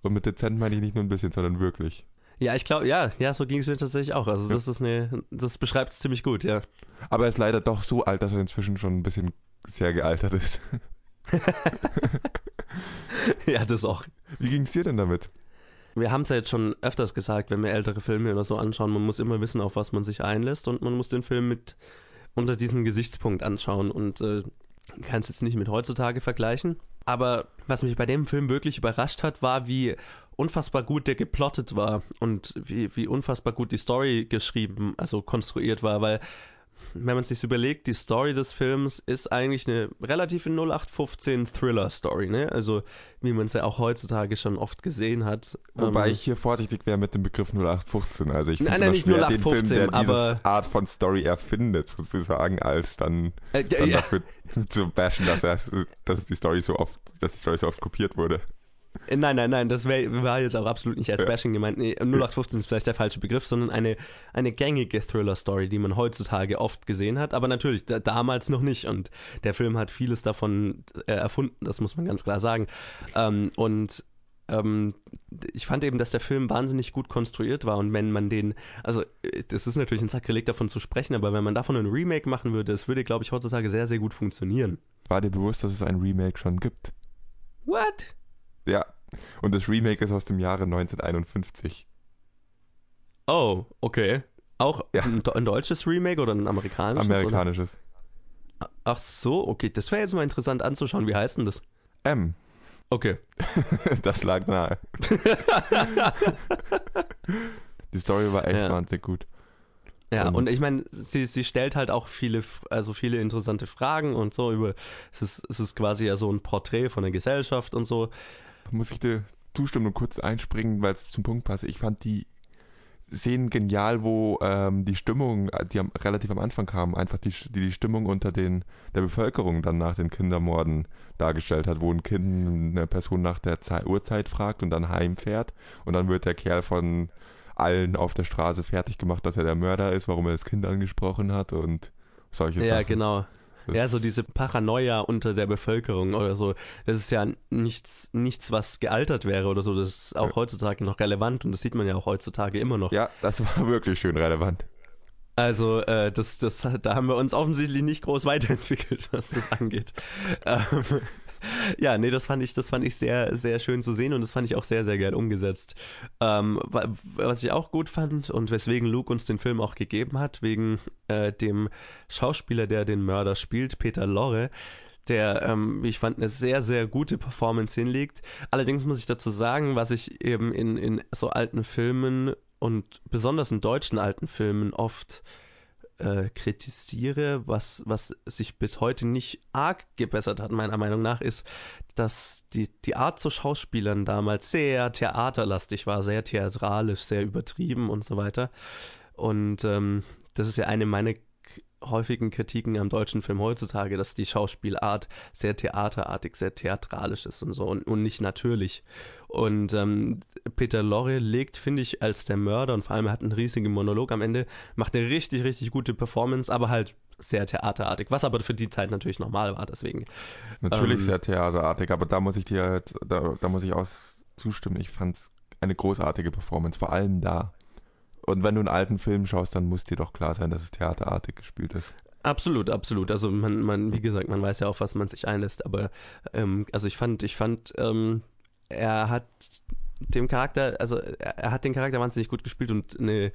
Und mit dezent meine ich nicht nur ein bisschen, sondern wirklich. Ja, ich glaube, ja, ja, so ging es mir tatsächlich auch. Also das ist eine, das beschreibt es ziemlich gut, ja. Aber er ist leider doch so alt, dass er inzwischen schon ein bisschen sehr gealtert ist. ja, das auch. Wie ging es dir denn damit? Wir haben es ja jetzt schon öfters gesagt, wenn wir ältere Filme oder so anschauen, man muss immer wissen, auf was man sich einlässt und man muss den Film mit unter diesem Gesichtspunkt anschauen und äh, kann es jetzt nicht mit heutzutage vergleichen. Aber was mich bei dem Film wirklich überrascht hat, war, wie unfassbar gut der geplottet war und wie, wie unfassbar gut die Story geschrieben, also konstruiert war, weil wenn man sich überlegt, die Story des Films ist eigentlich eine relative 0815 Thriller-Story, ne? Also wie man es ja auch heutzutage schon oft gesehen hat. Wobei ähm, ich hier vorsichtig wäre mit dem Begriff 0815. Also ich finde nicht schwer, 0815, den Film, der aber Art von Story erfindet, sozusagen, als dann, äh, dann ja. dafür zu bashen, dass, er, dass die Story so oft, dass die Story so oft kopiert wurde. Äh, nein, nein, nein, das wär, war jetzt auch absolut nicht als Bashing gemeint. Nee, 0815 ist vielleicht der falsche Begriff, sondern eine, eine gängige Thriller-Story, die man heutzutage oft gesehen hat, aber natürlich da, damals noch nicht. Und der Film hat vieles davon äh, erfunden, das muss man ganz klar sagen. Ähm, und ähm, ich fand eben, dass der Film wahnsinnig gut konstruiert war und wenn man den, also äh, das ist natürlich ein Sakrileg davon zu sprechen, aber wenn man davon ein Remake machen würde, das würde, glaube ich, heutzutage sehr, sehr gut funktionieren. War dir bewusst, dass es ein Remake schon gibt? What? Ja. Und das Remake ist aus dem Jahre 1951. Oh, okay. Auch ja. ein, ein, deutsches Remake oder ein amerikanisches? Amerikanisches. Oder? Ach so, okay. Das wäre jetzt mal interessant anzuschauen. Wie heißt denn das? M. Okay. das lag nahe. Die Story war echt ja. wahnsinnig gut. Ja, und, und ich meine, sie, sie stellt halt auch viele, also viele interessante Fragen und so über, es ist, es ist quasi ja so ein Porträt von der Gesellschaft und so muss ich dir zustimmen und kurz einspringen, weil es zum Punkt passt. Ich fand die Szenen genial, wo ähm, die Stimmung, die am, relativ am Anfang kam, einfach die, die, die Stimmung unter den, der Bevölkerung dann nach den Kindermorden dargestellt hat, wo ein Kind eine Person nach der Zeit, Uhrzeit fragt und dann heimfährt und dann wird der Kerl von allen auf der Straße fertig gemacht, dass er der Mörder ist, warum er das Kind angesprochen hat und solche Ja, Sachen. genau. Ja, so diese Paranoia unter der Bevölkerung oder so. Das ist ja nichts, nichts, was gealtert wäre oder so. Das ist auch heutzutage noch relevant und das sieht man ja auch heutzutage immer noch. Ja, das war wirklich schön relevant. Also, äh, das, das, da haben wir uns offensichtlich nicht groß weiterentwickelt, was das angeht. ähm, ja, nee, das fand ich, das fand ich sehr, sehr schön zu sehen und das fand ich auch sehr, sehr geil umgesetzt. Ähm, wa- was ich auch gut fand und weswegen Luke uns den Film auch gegeben hat, wegen äh, dem Schauspieler, der den Mörder spielt, Peter Lorre, der, ähm, ich fand, eine sehr, sehr gute Performance hinlegt. Allerdings muss ich dazu sagen, was ich eben in, in so alten Filmen und besonders in deutschen alten Filmen oft äh, kritisiere, was, was sich bis heute nicht arg gebessert hat, meiner Meinung nach, ist, dass die, die Art zu Schauspielern damals sehr theaterlastig war, sehr theatralisch, sehr übertrieben und so weiter. Und ähm, das ist ja eine meiner häufigen Kritiken am deutschen Film heutzutage, dass die Schauspielart sehr theaterartig, sehr theatralisch ist und so und, und nicht natürlich. Und ähm, Peter Lorre legt, finde ich, als der Mörder und vor allem er hat einen riesigen Monolog am Ende, macht eine richtig, richtig gute Performance, aber halt sehr theaterartig, was aber für die Zeit natürlich normal war, deswegen. Natürlich Ähm, sehr theaterartig, aber da muss ich dir da, da muss ich auch zustimmen. Ich fand's eine großartige Performance, vor allem da. Und wenn du einen alten Film schaust, dann muss dir doch klar sein, dass es theaterartig gespielt ist. Absolut, absolut. Also man, man, wie gesagt, man weiß ja auf was man sich einlässt, aber ähm, also ich fand, ich fand, ähm, er hat dem Charakter, also er, er hat den Charakter wahnsinnig gut gespielt und eine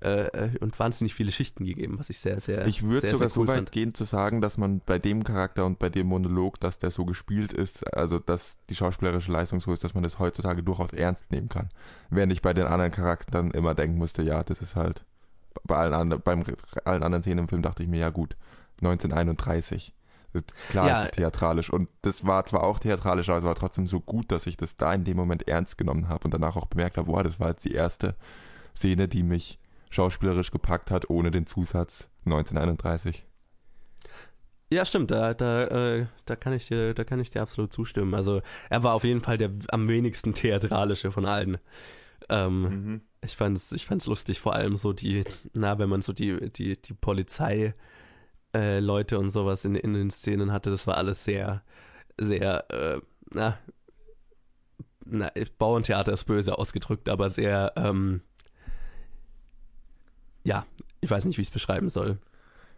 äh, und wahnsinnig viele Schichten gegeben, was ich sehr, sehr Ich würde sogar sehr cool so weit fand. gehen zu sagen, dass man bei dem Charakter und bei dem Monolog, dass der so gespielt ist, also dass die schauspielerische Leistung so ist, dass man das heutzutage durchaus ernst nehmen kann. Während ich bei den anderen Charakteren immer denken musste, ja, das ist halt bei allen anderen, beim allen anderen Szenen im Film dachte ich mir, ja gut, 1931. Das- Klar, Ja. es ist theatralisch und das war zwar auch theatralisch, aber es war trotzdem so gut, dass ich das da in dem Moment ernst genommen habe und danach auch bemerkt habe, boah, das war jetzt die erste Szene, die mich schauspielerisch gepackt hat, ohne den Zusatz 1931. Ja, stimmt, da, da, äh, da kann ich dir, da kann ich dir absolut zustimmen. Also er war auf jeden Fall der am wenigsten theatralische von allen. Ähm, Ich fand's, ich fand's lustig, vor allem so die, na, wenn man so die, die, die Polizei äh, Leute und sowas in, in den Szenen hatte, das war alles sehr, sehr, äh, na, na, Bauerntheater ist böse ausgedrückt, aber sehr, ähm, ja, ich weiß nicht, wie ich es beschreiben soll.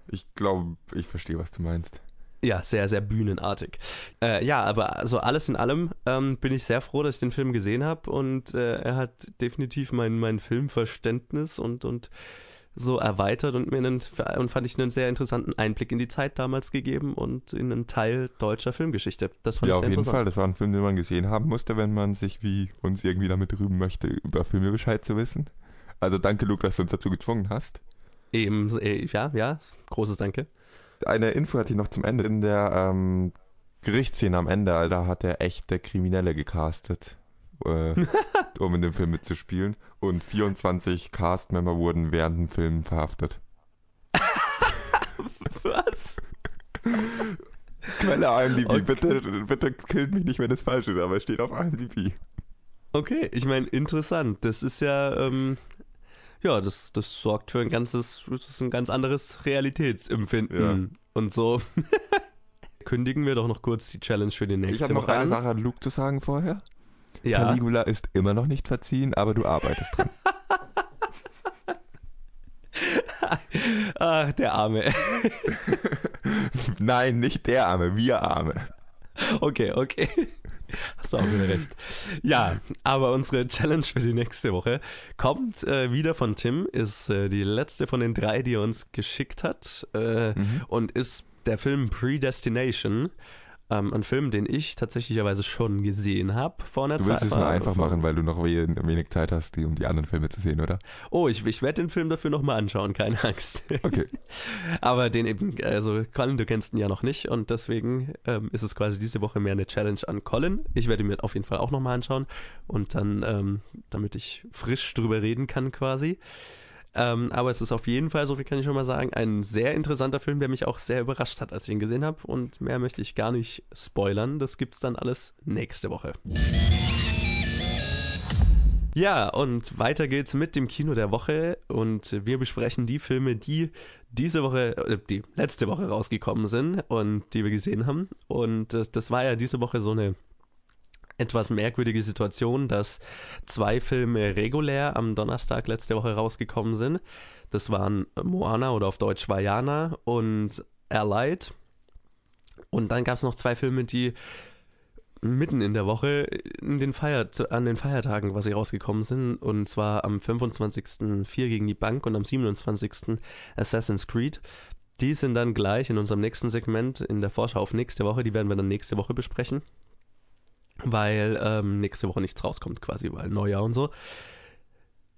Ich glaube, ich verstehe, was du meinst. Ja, sehr, sehr bühnenartig. Äh, ja, aber also alles in allem ähm, bin ich sehr froh, dass ich den Film gesehen habe und äh, er hat definitiv mein, mein Filmverständnis und, und so erweitert und mir einen, und fand ich einen sehr interessanten Einblick in die Zeit damals gegeben und in einen Teil deutscher Filmgeschichte. Das fand Ja, ich auf sehr jeden interessant. Fall. Das war ein Film, den man gesehen haben musste, wenn man sich wie uns irgendwie damit rühmen möchte, über Filme Bescheid zu wissen. Also danke, Luke, dass du uns dazu gezwungen hast. Eben, äh, ja, ja, großes Danke. Eine Info hatte ich noch zum Ende. In der ähm, Gerichtsszene am Ende, Alter, hat er echte Kriminelle gecastet, äh, um in dem Film mitzuspielen. Und 24 Castmember wurden während dem Film verhaftet. Was? Quelle IMDb. Okay. Bitte, bitte killt mich nicht, wenn es falsch ist, aber es steht auf IMDb. Okay, ich meine, interessant. Das ist ja, ähm, ja, das, das sorgt für ein ganzes, das ist ein ganz anderes Realitätsempfinden. Und so kündigen wir doch noch kurz die Challenge für die nächste Ich habe noch eine an. Sache an Luke zu sagen vorher. Ja, Caligula ist immer noch nicht verziehen, aber du arbeitest dran. Ach, der Arme. Nein, nicht der Arme, wir Arme. Okay, okay. Hast du auch wieder recht. Ja, aber unsere Challenge für die nächste Woche kommt äh, wieder von Tim, ist äh, die letzte von den drei, die er uns geschickt hat äh, Mhm. und ist der Film Predestination. Ähm, ein Film, den ich tatsächlicherweise schon gesehen habe vor einer Du Zeit. willst es nur einfach vor- machen, weil du noch we- wenig Zeit hast, die- um die anderen Filme zu sehen, oder? Oh, ich, ich werde den Film dafür nochmal anschauen, keine Angst. Okay. Aber den eben, also Colin, du kennst ihn ja noch nicht und deswegen ähm, ist es quasi diese Woche mehr eine Challenge an Colin. Ich werde ihn mir auf jeden Fall auch nochmal anschauen und dann, ähm, damit ich frisch drüber reden kann quasi. Ähm, aber es ist auf jeden Fall, so viel kann ich schon mal sagen, ein sehr interessanter Film, der mich auch sehr überrascht hat, als ich ihn gesehen habe. Und mehr möchte ich gar nicht spoilern. Das gibt's dann alles nächste Woche. Ja, und weiter geht's mit dem Kino der Woche und wir besprechen die Filme, die diese Woche, äh, die letzte Woche rausgekommen sind und die wir gesehen haben. Und äh, das war ja diese Woche so eine etwas merkwürdige Situation, dass zwei Filme regulär am Donnerstag letzte Woche rausgekommen sind. Das waren Moana oder auf Deutsch Vajana und Allied. Und dann gab es noch zwei Filme, die mitten in der Woche in den Feier, an den Feiertagen quasi rausgekommen sind. Und zwar am 25. 4 gegen die Bank und am 27. Assassin's Creed. Die sind dann gleich in unserem nächsten Segment in der Vorschau auf nächste Woche. Die werden wir dann nächste Woche besprechen. Weil ähm, nächste Woche nichts rauskommt, quasi, weil Neujahr und so.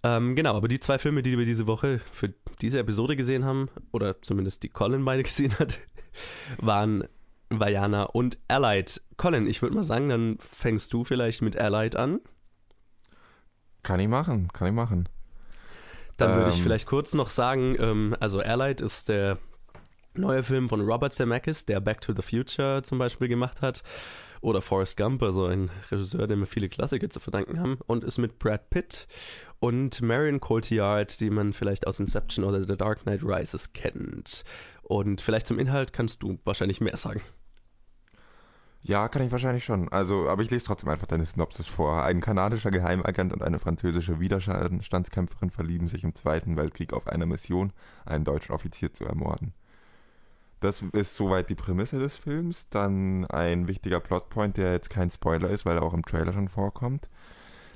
Ähm, genau, aber die zwei Filme, die wir diese Woche für diese Episode gesehen haben, oder zumindest die Colin beide gesehen hat, waren Vajana und Allied. Colin, ich würde mal sagen, dann fängst du vielleicht mit Allied an. Kann ich machen, kann ich machen. Dann würde ich ähm. vielleicht kurz noch sagen, ähm, also Allied ist der neue Film von Robert Zemeckis, der Back to the Future zum Beispiel gemacht hat. Oder Forrest Gump, also ein Regisseur, dem wir viele Klassiker zu verdanken haben. Und ist mit Brad Pitt und Marion Cotillard, die man vielleicht aus Inception oder The Dark Knight Rises kennt. Und vielleicht zum Inhalt kannst du wahrscheinlich mehr sagen. Ja, kann ich wahrscheinlich schon. Also, aber ich lese trotzdem einfach deine Synopsis vor. Ein kanadischer Geheimagent und eine französische Widerstandskämpferin verlieben sich im Zweiten Weltkrieg auf einer Mission, einen deutschen Offizier zu ermorden. Das ist soweit die Prämisse des Films. Dann ein wichtiger Plotpoint, der jetzt kein Spoiler ist, weil er auch im Trailer schon vorkommt.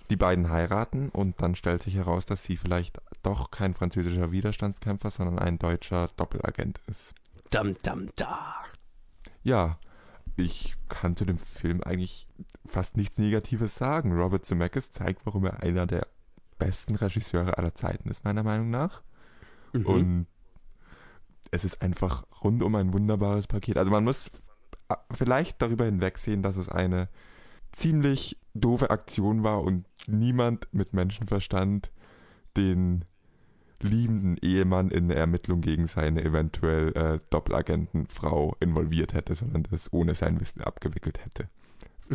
Die beiden heiraten und dann stellt sich heraus, dass sie vielleicht doch kein französischer Widerstandskämpfer, sondern ein deutscher Doppelagent ist. Dam, dam, da. Ja, ich kann zu dem Film eigentlich fast nichts Negatives sagen. Robert Zemeckis zeigt, warum er einer der besten Regisseure aller Zeiten ist, meiner Meinung nach. Mhm. Und es ist einfach rundum ein wunderbares Paket. Also man muss vielleicht darüber hinwegsehen, dass es eine ziemlich doofe Aktion war und niemand mit Menschenverstand den liebenden Ehemann in eine Ermittlung gegen seine eventuell äh, Doppelagentenfrau involviert hätte, sondern das ohne sein Wissen abgewickelt hätte.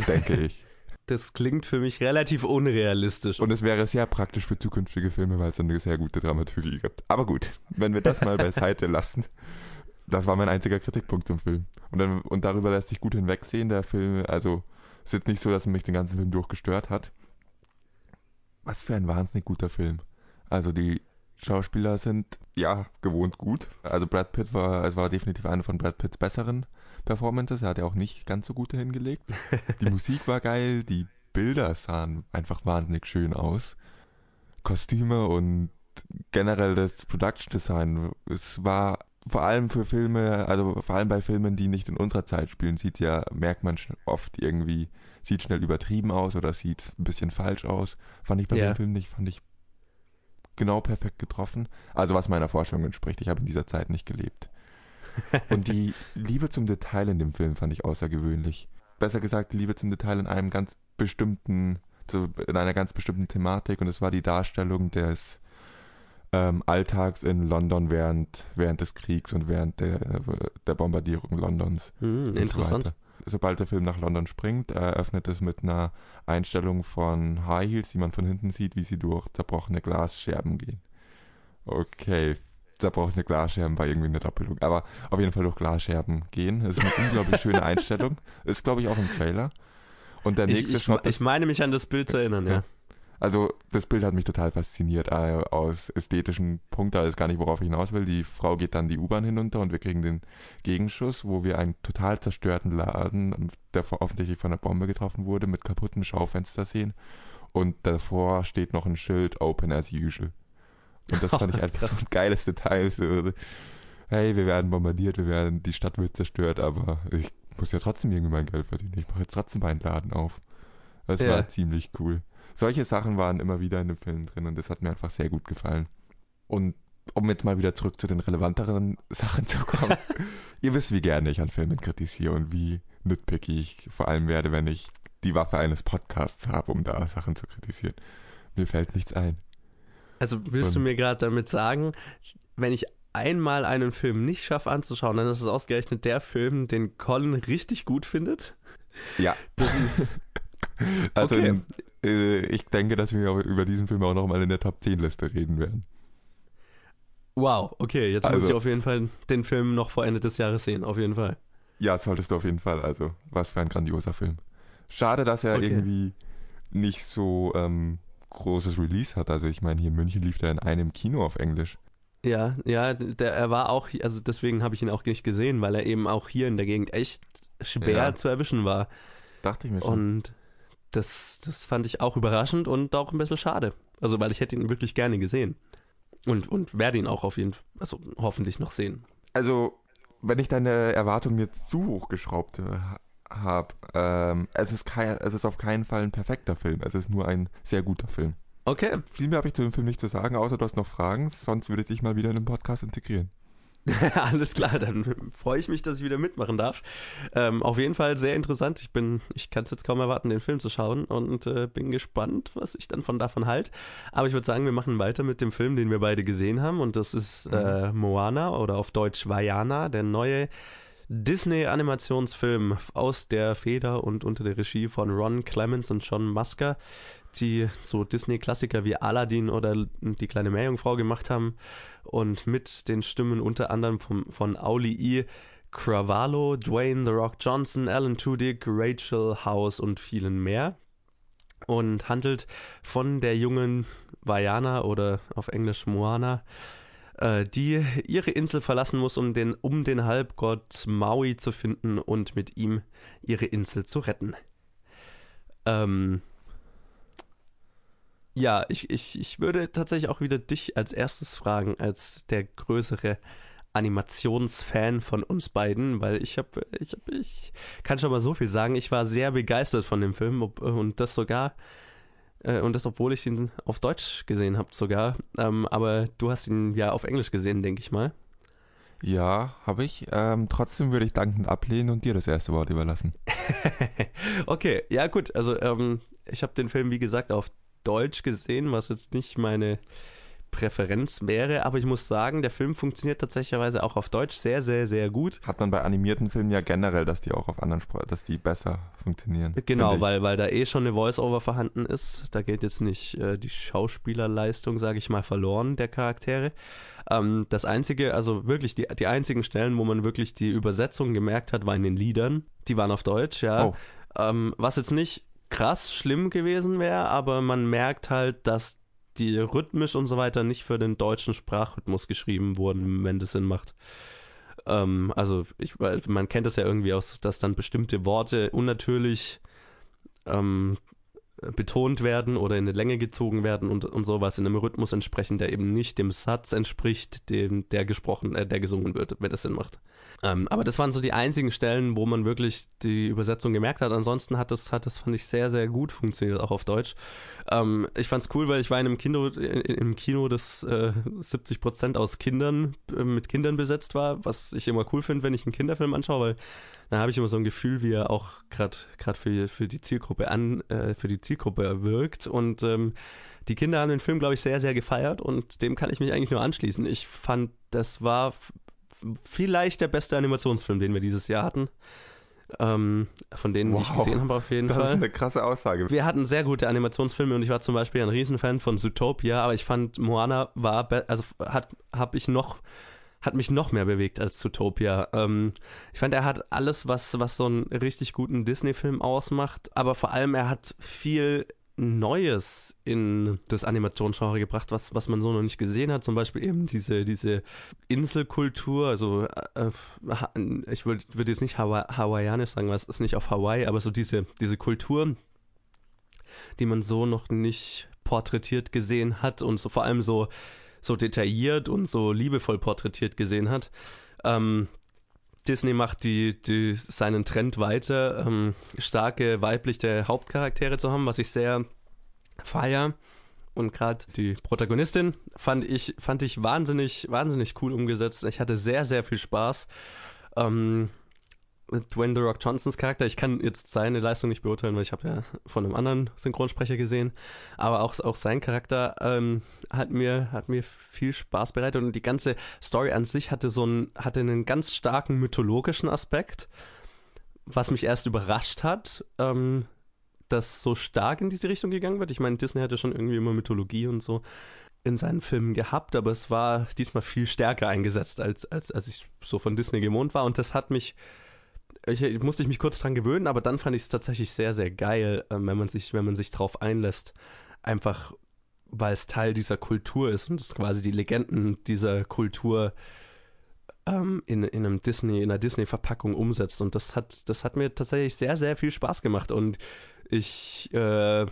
Denke ich. Das klingt für mich relativ unrealistisch. Und es wäre sehr praktisch für zukünftige Filme, weil es eine sehr gute Dramaturgie gibt. Aber gut, wenn wir das mal beiseite lassen, das war mein einziger Kritikpunkt zum Film. Und, dann, und darüber lässt sich gut hinwegsehen, der Film, also es ist nicht so, dass er mich den ganzen Film durchgestört hat. Was für ein wahnsinnig guter Film. Also die Schauspieler sind ja gewohnt gut. Also Brad Pitt war, es war definitiv eine von Brad Pitts besseren Performances. Er hat ja auch nicht ganz so gute hingelegt. Die Musik war geil, die Bilder sahen einfach wahnsinnig schön aus. Kostüme und generell das Production Design. Es war vor allem für Filme, also vor allem bei Filmen, die nicht in unserer Zeit spielen, sieht ja, merkt man oft irgendwie, sieht schnell übertrieben aus oder sieht ein bisschen falsch aus. Fand ich bei yeah. dem Film nicht, fand ich genau perfekt getroffen. Also was meiner Vorstellung entspricht. Ich habe in dieser Zeit nicht gelebt. Und die Liebe zum Detail in dem Film fand ich außergewöhnlich. Besser gesagt, die Liebe zum Detail in einem ganz bestimmten, in einer ganz bestimmten Thematik und es war die Darstellung des ähm, Alltags in London während, während des Kriegs und während der, der Bombardierung Londons. Hm, interessant. So Sobald der Film nach London springt, eröffnet es mit einer Einstellung von High Heels, die man von hinten sieht, wie sie durch zerbrochene Glasscherben gehen. Okay, zerbrochene Glasscherben war irgendwie eine Doppelung, aber auf jeden Fall durch Glasscherben gehen. Das ist eine unglaublich schöne Einstellung. Ist, glaube ich, auch im Trailer. Und der nächste ich, ich, Shot. Ich meine mich an das Bild zu erinnern, ja. Also das Bild hat mich total fasziniert äh, aus ästhetischen Punkt, da ist gar nicht, worauf ich hinaus will. Die Frau geht dann die U-Bahn hinunter und wir kriegen den Gegenschuss, wo wir einen total zerstörten Laden, der offensichtlich von einer Bombe getroffen wurde, mit kaputten Schaufenster sehen. Und davor steht noch ein Schild Open as usual. Und das fand ich einfach so ein geiles Detail. So, hey, wir werden bombardiert, wir werden, die Stadt wird zerstört, aber ich muss ja trotzdem irgendwie mein Geld verdienen. Ich mache jetzt trotzdem meinen Laden auf. Das ja. war ziemlich cool solche Sachen waren immer wieder in dem Film drin und das hat mir einfach sehr gut gefallen. Und um jetzt mal wieder zurück zu den relevanteren Sachen zu kommen. Ihr wisst, wie gerne ich an Filmen kritisiere und wie nitpicky ich vor allem werde, wenn ich die Waffe eines Podcasts habe, um da Sachen zu kritisieren. Mir fällt nichts ein. Also willst du mir gerade damit sagen, wenn ich einmal einen Film nicht schaffe anzuschauen, dann ist es ausgerechnet der Film, den Colin richtig gut findet? Ja. Das ist. also okay. äh, ich denke, dass wir über diesen Film auch nochmal in der Top 10 Liste reden werden. Wow, okay, jetzt also, muss ich auf jeden Fall den Film noch vor Ende des Jahres sehen, auf jeden Fall. Ja, solltest du auf jeden Fall. Also, was für ein grandioser Film. Schade, dass er okay. irgendwie nicht so ähm, großes Release hat. Also, ich meine, hier in München lief der in einem Kino auf Englisch. Ja, ja, der, er war auch, also deswegen habe ich ihn auch nicht gesehen, weil er eben auch hier in der Gegend echt schwer ja. zu erwischen war. Dachte ich mir schon. Und das, das fand ich auch überraschend und auch ein bisschen schade. Also, weil ich hätte ihn wirklich gerne gesehen. Und, und werde ihn auch auf jeden Fall, also hoffentlich noch sehen. Also, wenn ich deine Erwartungen jetzt zu hoch geschraubt äh, habe, ähm, es, ist es ist auf keinen Fall ein perfekter Film. Es ist nur ein sehr guter Film. Okay. Viel mehr habe ich zu dem Film nicht zu sagen, außer du hast noch Fragen, sonst würde ich dich mal wieder in den Podcast integrieren. Alles klar, dann freue ich mich, dass ich wieder mitmachen darf. Ähm, auf jeden Fall sehr interessant. Ich bin, ich kann es jetzt kaum erwarten, den Film zu schauen und äh, bin gespannt, was ich dann von davon halt. Aber ich würde sagen, wir machen weiter mit dem Film, den wir beide gesehen haben und das ist mhm. äh, Moana oder auf Deutsch Vaiana, der neue Disney-Animationsfilm aus der Feder und unter der Regie von Ron Clements und John Musker die so Disney-Klassiker wie Aladdin oder die kleine Meerjungfrau gemacht haben und mit den Stimmen unter anderem vom, von Auli E. Cravallo, Dwayne The Rock Johnson, Alan Tudyk, Rachel House und vielen mehr und handelt von der jungen Vajana oder auf Englisch Moana, äh, die ihre Insel verlassen muss, um den, um den Halbgott Maui zu finden und mit ihm ihre Insel zu retten. Ähm, ja, ich, ich, ich würde tatsächlich auch wieder dich als erstes fragen, als der größere Animationsfan von uns beiden, weil ich habe, ich, hab, ich kann schon mal so viel sagen, ich war sehr begeistert von dem Film und das sogar, äh, und das obwohl ich ihn auf Deutsch gesehen habe sogar, ähm, aber du hast ihn ja auf Englisch gesehen, denke ich mal. Ja, habe ich. Ähm, trotzdem würde ich dankend ablehnen und dir das erste Wort überlassen. okay, ja gut. Also ähm, ich habe den Film, wie gesagt, auf Deutsch gesehen, was jetzt nicht meine Präferenz wäre, aber ich muss sagen, der Film funktioniert tatsächlich auch auf Deutsch sehr, sehr, sehr gut. Hat man bei animierten Filmen ja generell, dass die auch auf anderen Sprachen, dass die besser funktionieren. Genau, weil, weil da eh schon eine Voice-Over vorhanden ist. Da geht jetzt nicht äh, die Schauspielerleistung, sage ich mal, verloren der Charaktere. Ähm, das einzige, also wirklich die, die einzigen Stellen, wo man wirklich die Übersetzung gemerkt hat, waren in den Liedern. Die waren auf Deutsch, ja. Oh. Ähm, was jetzt nicht krass schlimm gewesen wäre, aber man merkt halt, dass die rhythmisch und so weiter nicht für den deutschen Sprachrhythmus geschrieben wurden, wenn das Sinn macht. Ähm, also ich, man kennt das ja irgendwie aus, dass dann bestimmte Worte unnatürlich ähm, betont werden oder in eine Länge gezogen werden und, und sowas in einem Rhythmus entsprechend, der eben nicht dem Satz entspricht, dem der gesprochen, äh, der gesungen wird, wenn das Sinn macht. Ähm, aber das waren so die einzigen Stellen, wo man wirklich die Übersetzung gemerkt hat. Ansonsten hat das, hat das fand ich sehr, sehr gut funktioniert, auch auf Deutsch. Ähm, ich fand's cool, weil ich war in einem Kino, im Kino, das äh, 70 Prozent aus Kindern, äh, mit Kindern besetzt war, was ich immer cool finde, wenn ich einen Kinderfilm anschaue, weil da habe ich immer so ein Gefühl, wie er auch gerade gerade für, für die Zielgruppe an, äh, für die Zielgruppe wirkt und ähm, die Kinder haben den Film, glaube ich, sehr, sehr gefeiert und dem kann ich mich eigentlich nur anschließen. Ich fand, das war vielleicht der beste Animationsfilm, den wir dieses Jahr hatten. Ähm, von denen, wow, die ich gesehen habe, auf jeden das Fall. Das ist eine krasse Aussage. Wir hatten sehr gute Animationsfilme und ich war zum Beispiel ein Riesenfan von Zootopia, aber ich fand Moana war, also hat, habe ich noch, hat mich noch mehr bewegt als Zootopia. Ähm, ich fand, er hat alles, was, was so einen richtig guten Disney-Film ausmacht, aber vor allem er hat viel Neues in das Animationsgenre gebracht, was, was man so noch nicht gesehen hat. Zum Beispiel eben diese, diese Inselkultur. Also, äh, ich würde würd jetzt nicht Hawa hawaiianisch sagen, es ist nicht auf Hawaii, aber so diese, diese Kultur, die man so noch nicht porträtiert gesehen hat und so vor allem so, so detailliert und so liebevoll porträtiert gesehen hat. Ähm, Disney macht die, die, seinen Trend weiter, ähm, starke weibliche Hauptcharaktere zu haben, was ich sehr feier. Und gerade die Protagonistin fand ich, fand ich wahnsinnig, wahnsinnig cool umgesetzt. Ich hatte sehr, sehr viel Spaß. Ähm, Dwayne The Rock Johnsons Charakter, ich kann jetzt seine Leistung nicht beurteilen, weil ich habe ja von einem anderen Synchronsprecher gesehen, aber auch, auch sein Charakter ähm, hat mir hat mir viel Spaß bereitet und die ganze Story an sich hatte so einen hatte einen ganz starken mythologischen Aspekt, was mich erst überrascht hat, ähm, das so stark in diese Richtung gegangen wird. Ich meine, Disney hatte schon irgendwie immer Mythologie und so in seinen Filmen gehabt, aber es war diesmal viel stärker eingesetzt, als, als, als ich so von Disney gewohnt war. Und das hat mich, ich, ich musste ich mich kurz dran gewöhnen, aber dann fand ich es tatsächlich sehr, sehr geil, äh, wenn man sich, wenn man sich drauf einlässt. Einfach, weil es Teil dieser Kultur ist und es quasi die Legenden dieser Kultur ähm, in, in einem Disney, in einer Disney-Verpackung umsetzt. Und das hat, das hat mir tatsächlich sehr, sehr viel Spaß gemacht. Und ich äh,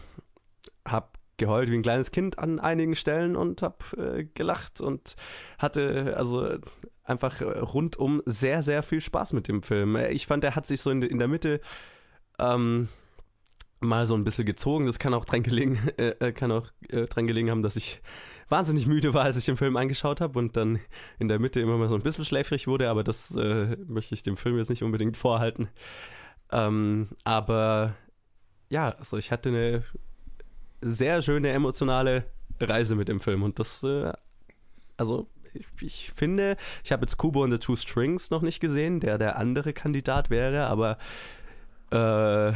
habe geheult wie ein kleines Kind an einigen Stellen und habe äh, gelacht und hatte also einfach rundum sehr, sehr viel Spaß mit dem Film. Ich fand, er hat sich so in, in der Mitte ähm, mal so ein bisschen gezogen. Das kann auch dran gelegen, äh, äh, kann auch äh, dran gelegen haben, dass ich wahnsinnig müde war, als ich den Film angeschaut habe und dann in der Mitte immer mal so ein bisschen schläfrig wurde, aber das äh, möchte ich dem Film jetzt nicht unbedingt vorhalten. Ähm, aber ja, also ich hatte eine sehr schöne emotionale Reise mit dem Film und das, äh, also ich, finde, ich habe jetzt Kubo and the Two Strings noch nicht gesehen, der der andere Kandidat wäre, aber äh,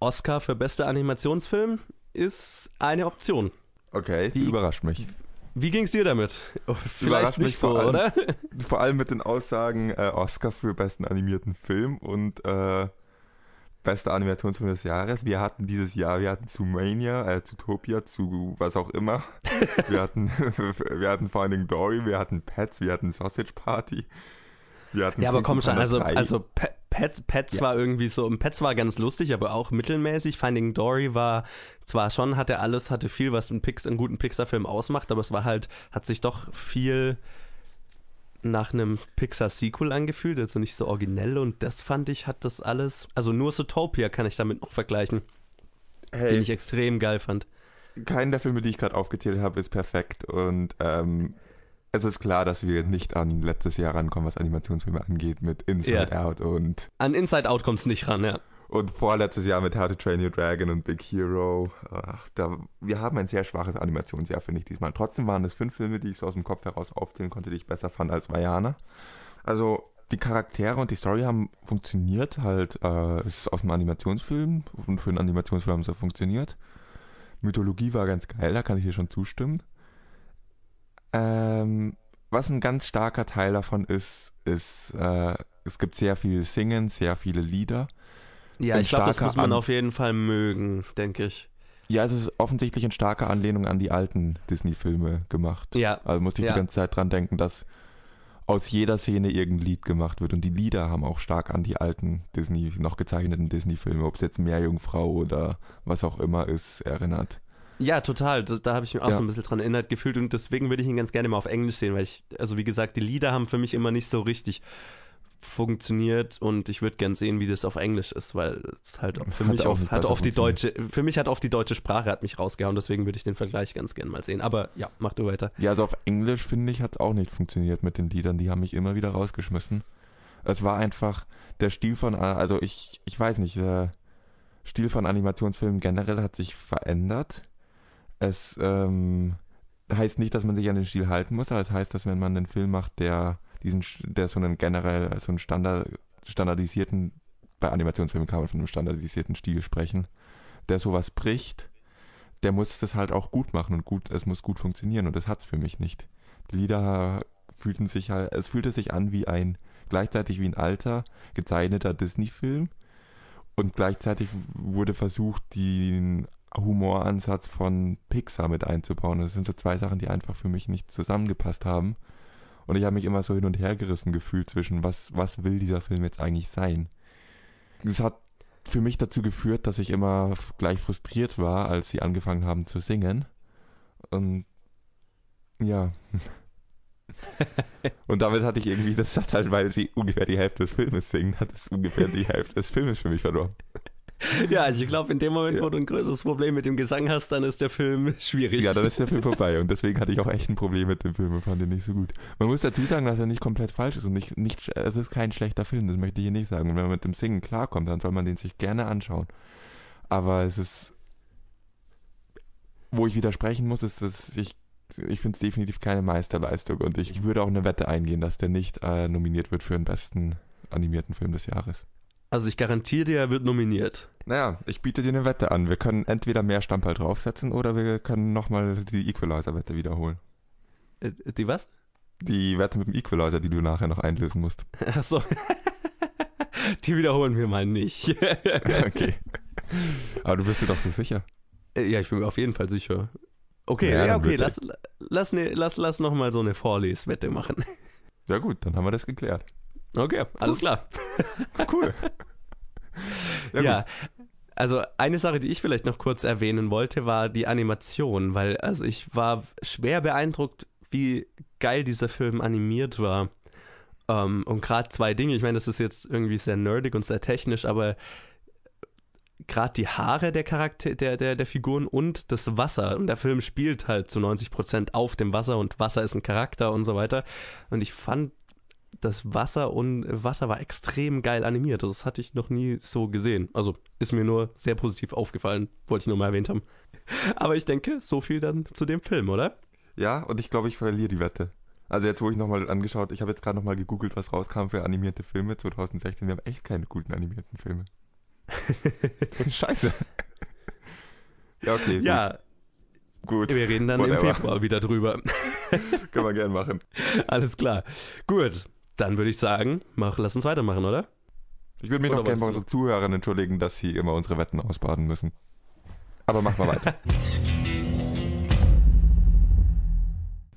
Oscar für bester Animationsfilm ist eine Option. Okay, wie, überrascht mich. Wie ging es dir damit? Oh, vielleicht nicht so, allem, oder? Vor allem mit den Aussagen äh, Oscar für besten animierten Film und äh, bester Animationsfilm des Jahres. Wir hatten dieses Jahr, wir hatten zu Mania, äh, zu Topia, zu was auch immer. wir hatten, wir hatten Finding Dory, wir hatten Pets, wir hatten Sausage Party. Wir hatten ja, aber komm schon, also, also Pets, Pets ja. war irgendwie so, Pets war ganz lustig, aber auch mittelmäßig. Finding Dory war zwar schon, hatte alles, hatte viel, was einen, Pix, einen guten Pixar-Film ausmacht, aber es war halt, hat sich doch viel nach einem Pixar-Sequel angefühlt, also nicht so originell und das fand ich, hat das alles, also nur Zootopia kann ich damit noch vergleichen, hey, den ich extrem geil fand. Keinen der Filme, die ich gerade aufgezählt habe, ist perfekt und ähm, es ist klar, dass wir nicht an letztes Jahr rankommen, was Animationsfilme angeht, mit Inside ja. Out und... An Inside Out kommt es nicht ran, ja. Und vorletztes Jahr mit How to Train Your Dragon und Big Hero. Ach, da, wir haben ein sehr schwaches Animationsjahr, finde ich diesmal. Trotzdem waren es fünf Filme, die ich so aus dem Kopf heraus aufzählen konnte, die ich besser fand als Vajana. Also die Charaktere und die Story haben funktioniert. Halt, äh, es ist aus einem Animationsfilm und für einen Animationsfilm haben sie funktioniert. Mythologie war ganz geil, da kann ich dir schon zustimmen. Ähm, was ein ganz starker Teil davon ist, ist, äh, es gibt sehr viel Singen, sehr viele Lieder. Ja, ich glaube, das muss man An auf jeden Fall mögen, denke ich. Ja, es ist offensichtlich in starker Anlehnung an die alten Disney-Filme gemacht. Ja. Also musste ich ja. die ganze Zeit dran denken, dass aus jeder Szene irgendein Lied gemacht wird. Und die Lieder haben auch stark an die alten Disney, noch gezeichneten Disney-Filme, ob es jetzt Meerjungfrau oder was auch immer ist, erinnert. Ja, total. Da, da habe ich mich auch ja. so ein bisschen dran erinnert gefühlt und deswegen würde ich ihn ganz gerne mal auf Englisch sehen, weil ich, also wie gesagt, die Lieder haben für mich immer nicht so richtig funktioniert und ich würde gern sehen, wie das auf Englisch ist, weil es halt für hat mich auf, hat auf die deutsche, für mich hat auf die deutsche Sprache hat mich rausgehauen, deswegen würde ich den Vergleich ganz gern mal sehen. Aber ja, mach du weiter. Ja, also auf Englisch finde ich hat es auch nicht funktioniert mit den Liedern, die haben mich immer wieder rausgeschmissen. Es war einfach der Stil von, also ich, ich weiß nicht, der Stil von Animationsfilmen generell hat sich verändert es ähm, heißt nicht, dass man sich an den Stil halten muss, aber es heißt, dass wenn man einen Film macht, der diesen, der so einen generell, so einen Standard, standardisierten, bei Animationsfilmen kann man von einem standardisierten Stil sprechen, der sowas bricht, der muss das halt auch gut machen und gut, es muss gut funktionieren und das hat's für mich nicht. Die Lieder fühlten sich halt, es fühlte sich an wie ein, gleichzeitig wie ein alter, gezeichneter Disney-Film und gleichzeitig wurde versucht, den Humoransatz von Pixar mit einzubauen. Das sind so zwei Sachen, die einfach für mich nicht zusammengepasst haben. Und ich habe mich immer so hin und her gerissen gefühlt zwischen, was, was will dieser Film jetzt eigentlich sein? Das hat für mich dazu geführt, dass ich immer gleich frustriert war, als sie angefangen haben zu singen. Und ja. und damit hatte ich irgendwie, das hat halt, weil sie ungefähr die Hälfte des Filmes singen, hat es ungefähr die Hälfte des Filmes für mich verloren. Ja, also ich glaube, in dem Moment, wo du ein größeres Problem mit dem Gesang hast, dann ist der Film schwierig. Ja, dann ist der Film vorbei und deswegen hatte ich auch echt ein Problem mit dem Film und fand ihn nicht so gut. Man muss dazu sagen, dass er nicht komplett falsch ist und nicht, nicht, es ist kein schlechter Film, das möchte ich hier nicht sagen. Und wenn man mit dem Singen klarkommt, dann soll man den sich gerne anschauen. Aber es ist, wo ich widersprechen muss, ist, dass ich ich finde es definitiv keine Meisterleistung und ich würde auch eine Wette eingehen, dass der nicht äh, nominiert wird für den besten animierten Film des Jahres. Also ich garantiere dir, er wird nominiert. Naja, ich biete dir eine Wette an. Wir können entweder mehr Stammball draufsetzen oder wir können nochmal die Equalizer-Wette wiederholen. Äh, die was? Die Wette mit dem Equalizer, die du nachher noch einlösen musst. Achso. die wiederholen wir mal nicht. okay. Aber du bist dir doch so sicher. Äh, ja, ich bin mir auf jeden Fall sicher. Okay, Ja, ja, okay, lass, lass, ne, lass, lass noch mal so eine Vorleswette machen. Ja gut, dann haben wir das geklärt. Okay, alles klar. Cool. Ja, gut. also eine Sache, die ich vielleicht noch kurz erwähnen wollte, war die Animation, weil also ich war schwer beeindruckt, wie geil dieser Film animiert war. Ähm, und gerade zwei Dinge, ich meine, das ist jetzt irgendwie sehr nerdig und sehr technisch, aber gerade die Haare der Charakter der, der, der Figuren und das Wasser. Und der Film spielt halt zu 90% auf dem Wasser und Wasser ist ein Charakter und so weiter. Und ich fand das Wasser und Wasser war extrem geil animiert. Also das hatte ich noch nie so gesehen. Also ist mir nur sehr positiv aufgefallen. Wollte ich nur mal erwähnt haben. Aber ich denke, so viel dann zu dem Film, oder? Ja, und ich glaube, ich verliere die Wette. Also jetzt, wo ich nochmal angeschaut, ich habe jetzt gerade nochmal gegoogelt, was rauskam für animierte Filme 2016. Wir haben echt keine guten animierten Filme. Scheiße. Ja, okay. ja, Gut. gut. wir reden dann im Whatever. Februar wieder drüber. Können wir gern machen. Alles klar. Gut, dann würde ich sagen, mach, lass uns weitermachen, oder? Ich würde mich Oder noch gerne bei unseren Zuhörern entschuldigen, dass sie immer unsere Wetten ausbaden müssen. Aber mach mal weiter.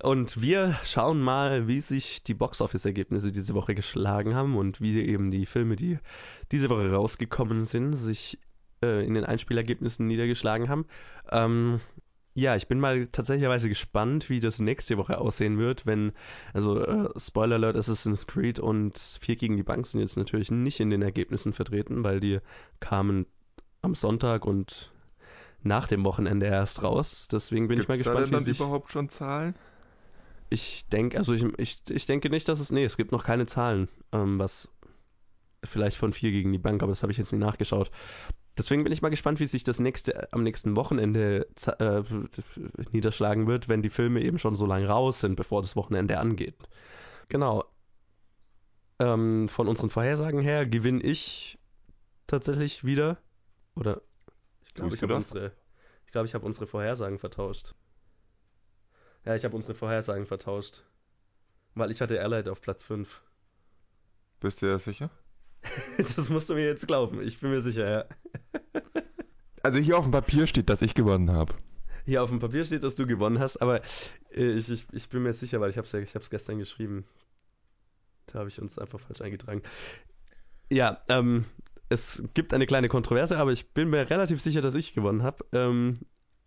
Und wir schauen mal, wie sich die Boxoffice-Ergebnisse diese Woche geschlagen haben und wie eben die Filme, die diese Woche rausgekommen sind, sich äh, in den Einspielergebnissen niedergeschlagen haben. Ähm, ja, ich bin mal tatsächlicherweise gespannt, wie das nächste Woche aussehen wird, wenn, also äh, Spoiler Alert, Assassin's Creed und Vier gegen die Bank sind jetzt natürlich nicht in den Ergebnissen vertreten, weil die kamen am Sonntag und nach dem Wochenende erst raus. Deswegen bin ich mal Gibt's da gespannt, denn wie dann sich... überhaupt schon Zahlen? Ich denke, also ich, ich, ich denke nicht, dass es. Nee, es gibt noch keine Zahlen, ähm, was vielleicht von vier gegen die Bank, aber das habe ich jetzt nicht nachgeschaut. Deswegen bin ich mal gespannt, wie sich das nächste am nächsten Wochenende äh, niederschlagen wird, wenn die Filme eben schon so lange raus sind, bevor das Wochenende angeht. Genau. Ähm, von unseren Vorhersagen her gewinne ich tatsächlich wieder. Oder ich glaube, ich habe unsere, ich ich habe unsere Vorhersagen vertauscht. Ja, ich habe unsere Vorhersagen vertauscht. Weil ich hatte Allied auf Platz 5. Bist du dir sicher? Das musst du mir jetzt glauben. Ich bin mir sicher, ja. Also hier auf dem Papier steht, dass ich gewonnen habe. Hier auf dem Papier steht, dass du gewonnen hast, aber äh, ich, ich, ich bin mir sicher, weil ich habe es ja, ich gestern geschrieben. Da habe ich uns einfach falsch eingetragen. Ja, ähm, es gibt eine kleine Kontroverse, aber ich bin mir relativ sicher, dass ich gewonnen habe. Ähm,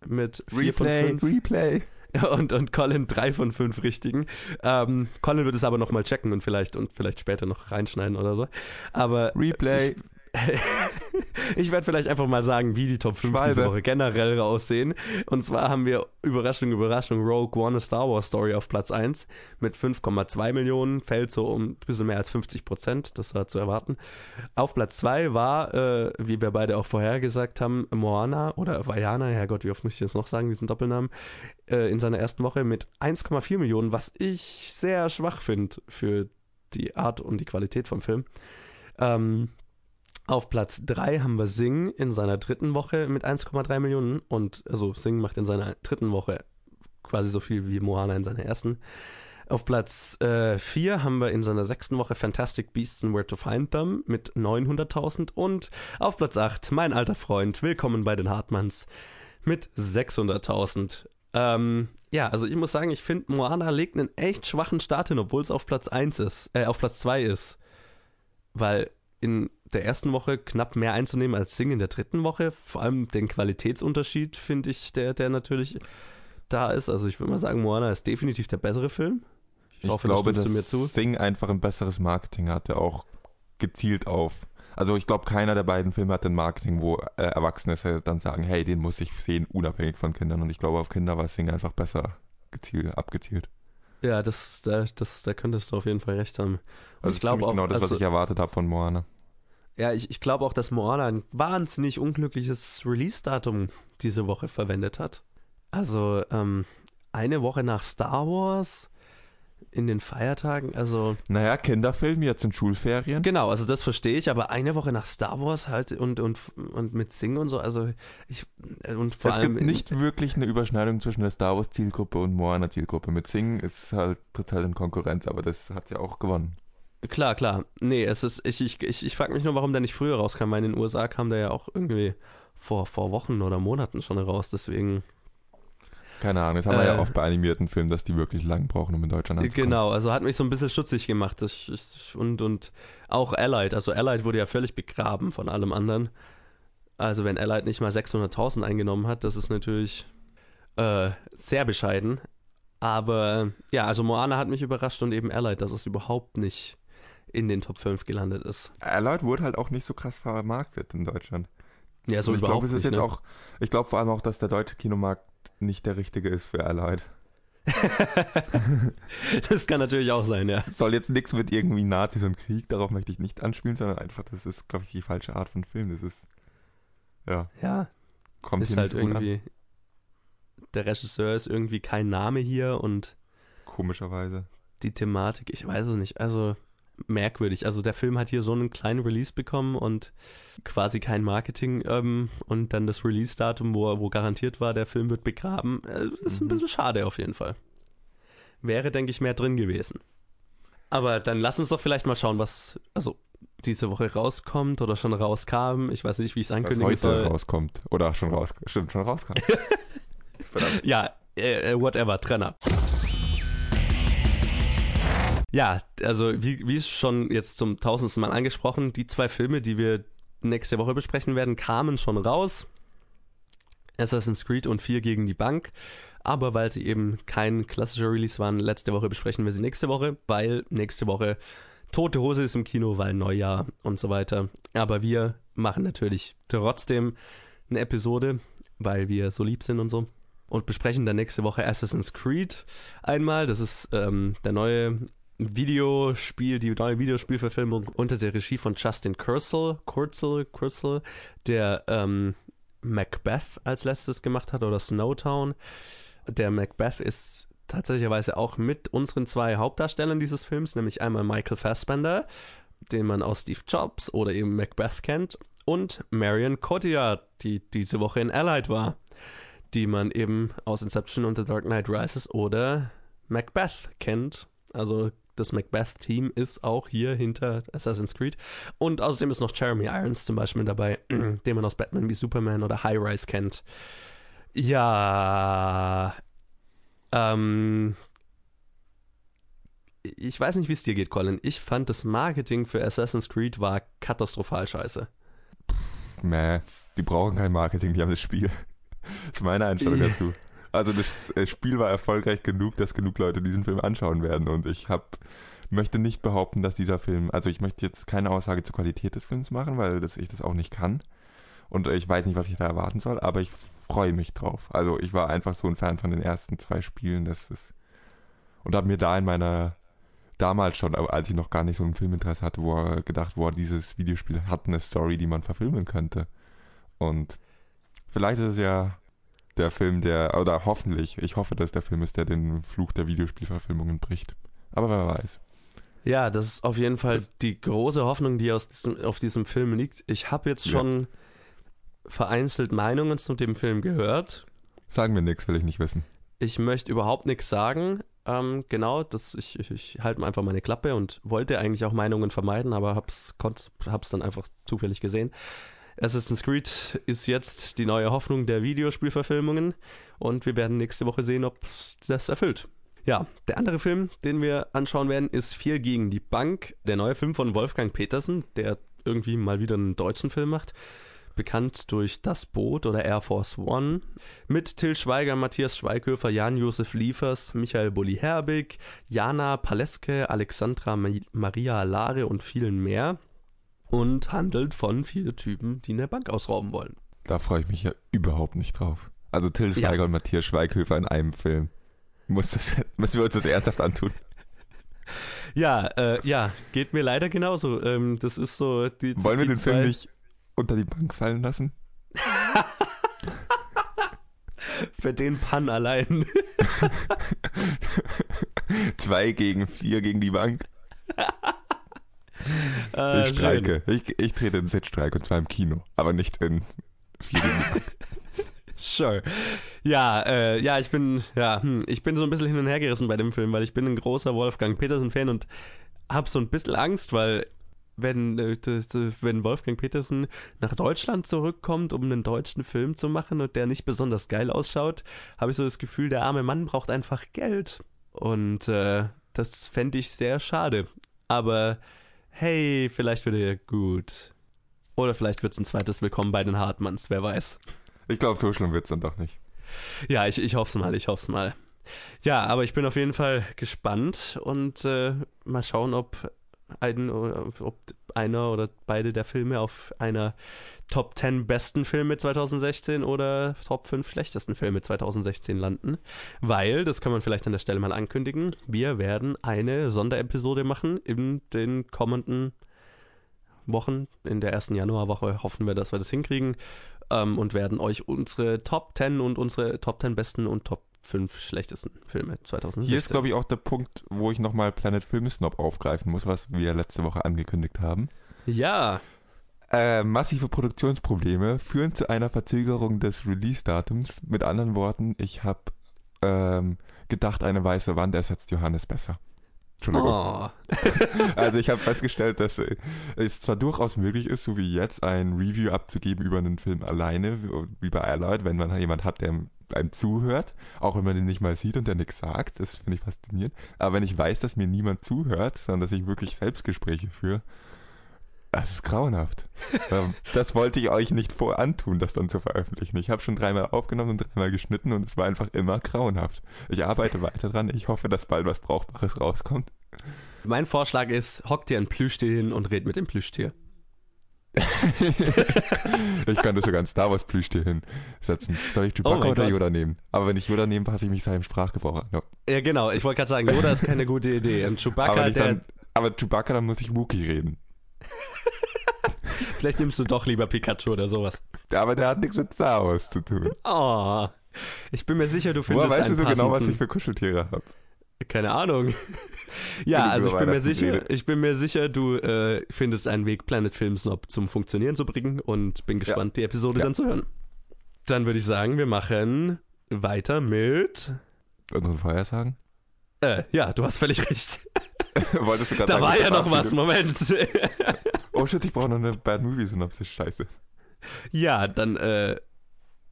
mit 4 von 5. Replay. und, und Colin drei von fünf richtigen. Ähm, Colin wird es aber nochmal checken und vielleicht und vielleicht später noch reinschneiden oder so. Aber Replay. ich werde vielleicht einfach mal sagen, wie die Top 5 diese Schwalbe. Woche generell aussehen. Und zwar haben wir Überraschung, Überraschung, Rogue One, a Star Wars Story auf Platz 1 mit 5,2 Millionen, fällt so um ein bisschen mehr als 50 Prozent, das war zu erwarten. Auf Platz 2 war, äh, wie wir beide auch vorher gesagt haben, Moana oder Vajana, Herrgott, wie oft muss ich jetzt noch sagen, diesen Doppelnamen, äh, in seiner ersten Woche mit 1,4 Millionen, was ich sehr schwach finde für die Art und die Qualität vom Film. Ähm, auf Platz 3 haben wir Sing in seiner dritten Woche mit 1,3 Millionen und also Sing macht in seiner dritten Woche quasi so viel wie Moana in seiner ersten. Auf Platz 4 haben wir in seiner sechsten Woche Fantastic Beasts and Where to Find Them mit 900.000 und auf Platz 8 mein alter Freund, willkommen bei den Hartmanns mit 600.000. Ähm, ja, also ich muss sagen, ich finde Moana legt einen echt schwachen Start hin, obwohl es auf Platz 1 ist, äh, auf Platz 2 ist. Weil in der ersten Woche knapp mehr einzunehmen als Sing in der dritten Woche. Vor allem den Qualitätsunterschied finde ich, der, der natürlich da ist. Also ich würde mal sagen, Moana ist definitiv der bessere Film. Ich hoffe, da glaube, dass du mir zu. Sing einfach ein besseres Marketing hatte, auch gezielt auf. Also ich glaube, keiner der beiden Filme hat ein Marketing, wo äh, Erwachsene dann sagen, hey, den muss ich sehen, unabhängig von Kindern. Und ich glaube, auf Kinder war Sing einfach besser gezielt, abgezielt. Ja, das, da, das, da könntest du auf jeden Fall recht haben. Und Also ich glaube auch, genau das, also, was ich erwartet habe von Moana. Ja, ich, ich glaube auch, dass Moana ein wahnsinnig unglückliches Release-Datum diese Woche verwendet hat. Also, ähm, eine Woche nach Star Wars in den Feiertagen, also. Naja, Kinderfilm, jetzt in Schulferien. Genau, also das verstehe ich, aber eine Woche nach Star Wars halt und, und, und mit Singen und so, also ich, und vor es allem. gibt nicht wirklich eine Überschneidung zwischen der Star Wars Zielgruppe und Moana Zielgruppe. Mit Singen ist halt total in Konkurrenz, aber das hat ja auch gewonnen. Klar, klar. Nee, es ist, ich, ich, ich, ich frage mich nur, warum der nicht früher rauskam, weil in den USA kam der ja auch irgendwie vor, vor Wochen oder Monaten schon raus, deswegen. Keine Ahnung, das haben wir ja Äh. oft bei animierten Filmen, dass die wirklich lang brauchen, um in Deutschland anzukommen. Genau, also hat mich so ein bisschen stutzig gemacht. Das, ich, und, und auch Allied, also Allied wurde ja völlig begraben von allem anderen. Also wenn Allied nicht mal 600.000 eingenommen hat, das ist natürlich äh, sehr bescheiden. Aber ja, also Moana hat mich überrascht und eben Allied, dass es überhaupt nicht in den Top 5 gelandet ist. Allied wurde halt auch nicht so krass vermarktet in Deutschland. Ja, so ich überhaupt glaube, es ist nicht. jetzt ne? auch, ich glaube vor allem auch, dass der deutsche Kinomarkt nicht der richtige ist für Allied. das kann natürlich auch sein, ja. Es soll jetzt nichts mit irgendwie Nazis und Krieg, darauf möchte ich nicht anspielen, sondern einfach, das ist, glaube ich, die falsche Art von Film. Das ist, ja, Ja, kommt ist halt an. irgendwie. Der Regisseur ist irgendwie kein Name hier und Komischerweise. die Thematik, ich weiß es nicht. Also merkwürdig. Also der Film hat hier so einen kleinen Release bekommen und quasi kein Marketing ähm, und dann das Release-Datum, wo, wo garantiert war, der Film wird begraben. Äh, ist ein Mhm. bisschen schade auf jeden Fall. Wäre, denke ich, mehr drin gewesen. Aber dann lass uns doch vielleicht mal schauen, was also diese Woche rauskommt oder schon rauskam. Ich weiß nicht, wie ich es Was ankündigen heute soll. rauskommt. Oder schon raus, stimmt, schon rauskam. Ja, äh, äh, whatever, Trenner. Ja, also wie, wie schon jetzt zum tausendsten Mal angesprochen, die zwei Filme, die wir nächste Woche besprechen werden, kamen schon raus. Assassin's Creed und 4 gegen die Bank. Aber weil sie eben kein klassischer Release waren, letzte Woche besprechen wir sie nächste Woche, weil nächste Woche Tote Hose ist im Kino, weil Neujahr und so weiter. Aber wir machen natürlich trotzdem eine Episode, weil wir so lieb sind und so. Und besprechen dann nächste Woche Assassin's Creed einmal. Das ist ähm, der neue Videospiel, die neue Videospielverfilmung unter der Regie von Justin Kurzel, Kurzel, Kurzel, der ähm, Macbeth als letztes gemacht hat oder Snowtown. Der Macbeth ist tatsächlicherweise auch mit unseren zwei Hauptdarstellern dieses Films, nämlich einmal Michael Fassbender, den man aus Steve Jobs oder eben Macbeth kennt, und Marion Cotillard, die diese Woche in Allied war, die man eben aus Inception und The Dark Knight Rises oder Macbeth kennt. Also das Macbeth-Team ist auch hier hinter Assassin's Creed. Und außerdem ist noch Jeremy Irons zum Beispiel dabei, den man aus Batman wie Superman oder High Rise kennt. Ja. Ähm. Ich weiß nicht, wie es dir geht, Colin. Ich fand das Marketing für Assassin's Creed war katastrophal scheiße. Mäh, die brauchen kein Marketing, die haben das Spiel. Das ist meine Einstellung Ja. dazu. Also das äh, Spiel war erfolgreich genug, dass genug Leute diesen Film anschauen werden und ich hab, möchte nicht behaupten, dass dieser Film, also ich möchte jetzt keine Aussage zur Qualität des Films machen, weil das, ich das auch nicht kann und ich weiß nicht, was ich da erwarten soll, aber ich freue mich drauf. Also ich war einfach so ein Fan von den ersten zwei Spielen, das ist und habe mir da in meiner damals schon, als ich noch gar nicht so ein Filminteresse hatte, wo er gedacht, wo dieses Videospiel hat eine Story, die man verfilmen könnte. Und vielleicht ist es ja der Film, der, oder hoffentlich, ich hoffe, dass der Film ist, der den Fluch der Videospielverfilmungen bricht. Aber wer weiß. Ja, das ist auf jeden Fall Das- die große Hoffnung, die aus diesem, auf diesem Film liegt. Ich habe jetzt Ja. schon vereinzelt Meinungen zu dem Film gehört. Sagen wir nichts, will ich nicht wissen. Ich möchte überhaupt nichts sagen. Ähm, genau, das, ich, ich, ich halte einfach meine Klappe und wollte eigentlich auch Meinungen vermeiden, aber hab's, konnt, hab's dann einfach zufällig gesehen. Assassin's Creed ist jetzt die neue Hoffnung der Videospielverfilmungen und wir werden nächste Woche sehen, ob das erfüllt. Ja, der andere Film, den wir anschauen werden, ist Vier gegen die Bank, der neue Film von Wolfgang Petersen, der irgendwie mal wieder einen deutschen Film macht. Bekannt durch Das Boot oder Air Force One. Mit Till Schweiger, Matthias Schweighöfer, Jan-Josef Liefers, Michael Bulli-Herbig, Jana Paleske, Alexandra Ma Maria Lare und vielen mehr. Und handelt von vier Typen, die eine Bank ausrauben wollen. Da freue ich mich ja überhaupt nicht drauf. Also Till Schweiger Ja. und Matthias Schweighöfer in einem Film. Muss das, müssen wir uns das ernsthaft antun? Ja, äh, ja, geht mir leider genauso. Ähm, das ist so die. Wollen wir die den Film zwei- nicht unter die Bank fallen lassen? Für den Pun allein. 2 gegen 4 gegen die Bank. Ah, ich streike. Ich, ich trete in Sitzstreik und zwar im Kino, aber nicht in 4 gegen die Bank. Sure. Ja, äh, ja, ich bin, ja, hm, ich bin so ein bisschen hin und her gerissen bei dem Film, weil ich bin ein großer Wolfgang Petersen-Fan und hab so ein bisschen Angst, weil wenn, äh, wenn Wolfgang Petersen nach Deutschland zurückkommt, um einen deutschen Film zu machen und der nicht besonders geil ausschaut, habe ich so das Gefühl, der arme Mann braucht einfach Geld. Und äh, das fände ich sehr schade. Aber hey, vielleicht wird er gut. Oder vielleicht wird es ein zweites Willkommen bei den Hartmanns, wer weiß. Ich glaube, so schlimm wird es dann doch nicht. Ja, ich, ich hoffe es mal, ich hoffe es mal. Ja, aber ich bin auf jeden Fall gespannt und äh, mal schauen, ob ein, ob einer oder beide der Filme auf einer Top 10 besten Filme 2016 oder Top 5 schlechtesten Filme 2016 landen. Weil, das kann man vielleicht an der Stelle mal ankündigen, wir werden eine Sonderepisode machen in den kommenden Wochen. In der ersten Januarwoche hoffen wir, dass wir das hinkriegen ähm, und werden euch unsere Top 10 und unsere Top 10 besten und Top 5 schlechtesten Filme 2016. Hier ist, glaube ich, auch der Punkt, wo ich nochmal Planet Film Snob aufgreifen muss, was wir letzte Woche angekündigt haben. Ja. Äh, massive Produktionsprobleme führen zu einer Verzögerung des Release-Datums. Mit anderen Worten, ich habe ähm, gedacht, eine weiße Wand ersetzt Johannes besser. Entschuldigung. Oh. Also ich habe festgestellt, dass äh, es zwar durchaus möglich ist, so wie jetzt, ein Review abzugeben über einen Film alleine, wie bei Allied, wenn man jemand hat, der einem zuhört, auch wenn man den nicht mal sieht und der nichts sagt, das finde ich faszinierend. Aber wenn ich weiß, dass mir niemand zuhört, sondern dass ich wirklich Selbstgespräche führe, das ist grauenhaft. Ähm, das wollte ich euch nicht vorantun, das dann zu veröffentlichen. Ich habe schon dreimal aufgenommen und dreimal geschnitten und es war einfach immer grauenhaft. Ich arbeite weiter dran. Ich hoffe, dass bald was Brauchbares rauskommt. Mein Vorschlag ist, hock dir ein Plüschtier hin und red mit dem Plüschtier. Ich könnte sogar ein Star Wars Plüschtier hinsetzen. Soll ich Oh Chewbacca mein oder Gott. Yoda nehmen? Aber wenn ich Yoda nehme, passe ich mich seinem Sprachgebrauch an. Ja. Ja, genau. Ich wollte gerade sagen, Yoda ist keine gute Idee. Und Aber, Chewbacca, ich der, dann, aber Chewbacca, dann muss ich Wookie reden. vielleicht nimmst du doch lieber Pikachu oder sowas. Aber der hat nichts mit Star Wars zu tun. Oh. Ich bin mir sicher, du Woher findest weißt du so genau, was ich für Kuscheltiere habe? Keine Ahnung. ja, also ich bin mir sicher, ich bin mir sicher, du äh, findest einen Weg, Planet Film Snob zum Funktionieren zu bringen und bin gespannt, die Episode Ja. dann zu hören. Dann würde ich sagen, wir machen weiter mit. Unseren Vorhersagen? Äh, ja, du hast völlig recht. Wolltest du gerade Da sagen, war ja noch was, Moment. Oh shit, ich brauche noch eine Bad Movie Synopsis. Scheiße. ja, dann äh,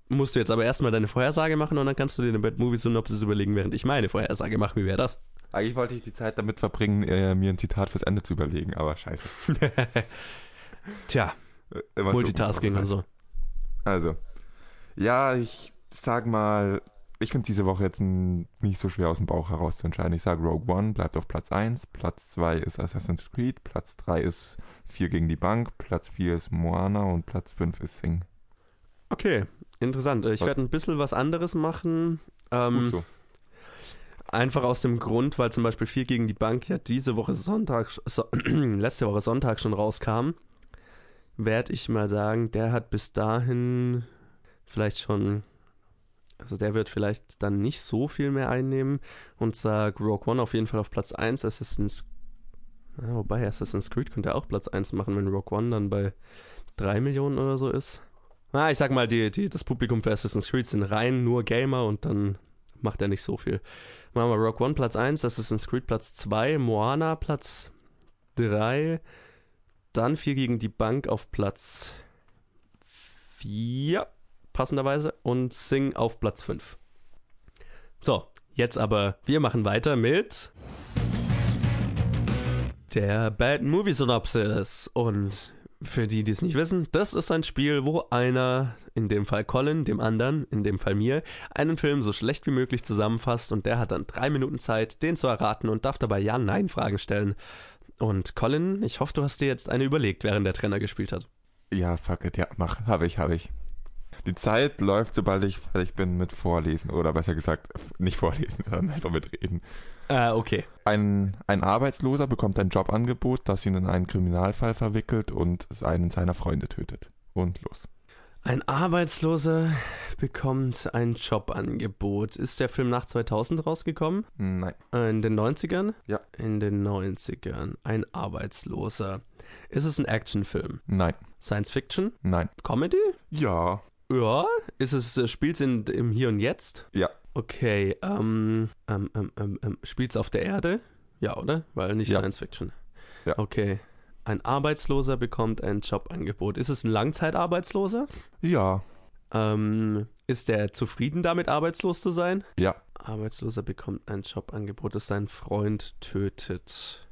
musst du jetzt aber erstmal deine Vorhersage machen und dann kannst du dir eine Bad Movie Synopsis überlegen, während ich meine Vorhersage mache. Wie wäre das? Eigentlich wollte ich die Zeit damit verbringen, äh, mir ein Zitat fürs Ende zu überlegen, aber scheiße. Tja, Äh, immer so Multitasking und so. Also, ja, ich sag mal, ich finde diese Woche jetzt nicht so schwer aus dem Bauch heraus zu entscheiden. Ich sage Rogue One bleibt auf Platz 1, Platz 2 ist Assassin's Creed, Platz 3 ist 4 gegen die Bank, Platz 4 ist Moana und Platz 5 ist Sing. Okay, interessant. Ich Was- werde ein bisschen was anderes machen. Ähm, Gut so. Einfach aus dem Grund, weil zum Beispiel 4 gegen die Bank ja diese Woche Sonntag, so, letzte Woche Sonntag schon rauskam, werde ich mal sagen, der hat bis dahin vielleicht schon, also der wird vielleicht dann nicht so viel mehr einnehmen und sag Rogue One auf jeden Fall auf Platz 1, Assassin's, ja, wobei Assassin's Creed könnte auch Platz 1 machen, wenn Rogue One dann bei 3 Millionen oder so ist. Ah, ich sag mal, die, die, das Publikum für Assassin's Creed sind rein nur Gamer und dann macht er nicht so viel. Machen wir Rock One Platz 1, Assassin's Creed Platz 2, Moana Platz 3, dann 4 gegen die Bank auf Platz 4, passenderweise, und Sing auf Platz 5. So, jetzt aber, wir machen weiter mit der Bad Movie Synopsis. Und für die, die es nicht wissen, das ist ein Spiel, wo einer, in dem Fall Colin, dem anderen, in dem Fall mir, einen Film so schlecht wie möglich zusammenfasst und der hat dann drei Minuten Zeit, den zu erraten und darf dabei Ja-Nein-Fragen stellen. Und Colin, ich hoffe, du hast dir jetzt eine überlegt, während der Trainer gespielt hat. Ja, fuck it, ja, mach. Habe ich, habe ich. Die Zeit läuft, sobald ich fertig bin mit Vorlesen. Oder besser gesagt, nicht vorlesen, sondern einfach mit Reden. Äh, okay. Ein, ein Arbeitsloser bekommt ein Jobangebot, das ihn in einen Kriminalfall verwickelt und einen seiner Freunde tötet. Und los. Ein Arbeitsloser bekommt ein Jobangebot. Ist der Film nach 2000 rausgekommen? Nein. Äh, In den 90ern? Ja. In den 90ern. Ein Arbeitsloser. Ist es ein Actionfilm? Nein. Science Fiction? Nein. Comedy? Ja. Ja. Ist es, äh, spielt's in, im Hier und Jetzt? Ja. Okay, ähm, ähm, ähm, ähm, ähm spielt's auf der Erde? Ja, oder? Weil nicht Ja. Science Fiction. Ja. Okay. Ein Arbeitsloser bekommt ein Jobangebot. Ist es ein Langzeitarbeitsloser? Ja. Ähm, ist der zufrieden damit, arbeitslos zu sein? Ja. Arbeitsloser bekommt ein Jobangebot, das seinen Freund tötet.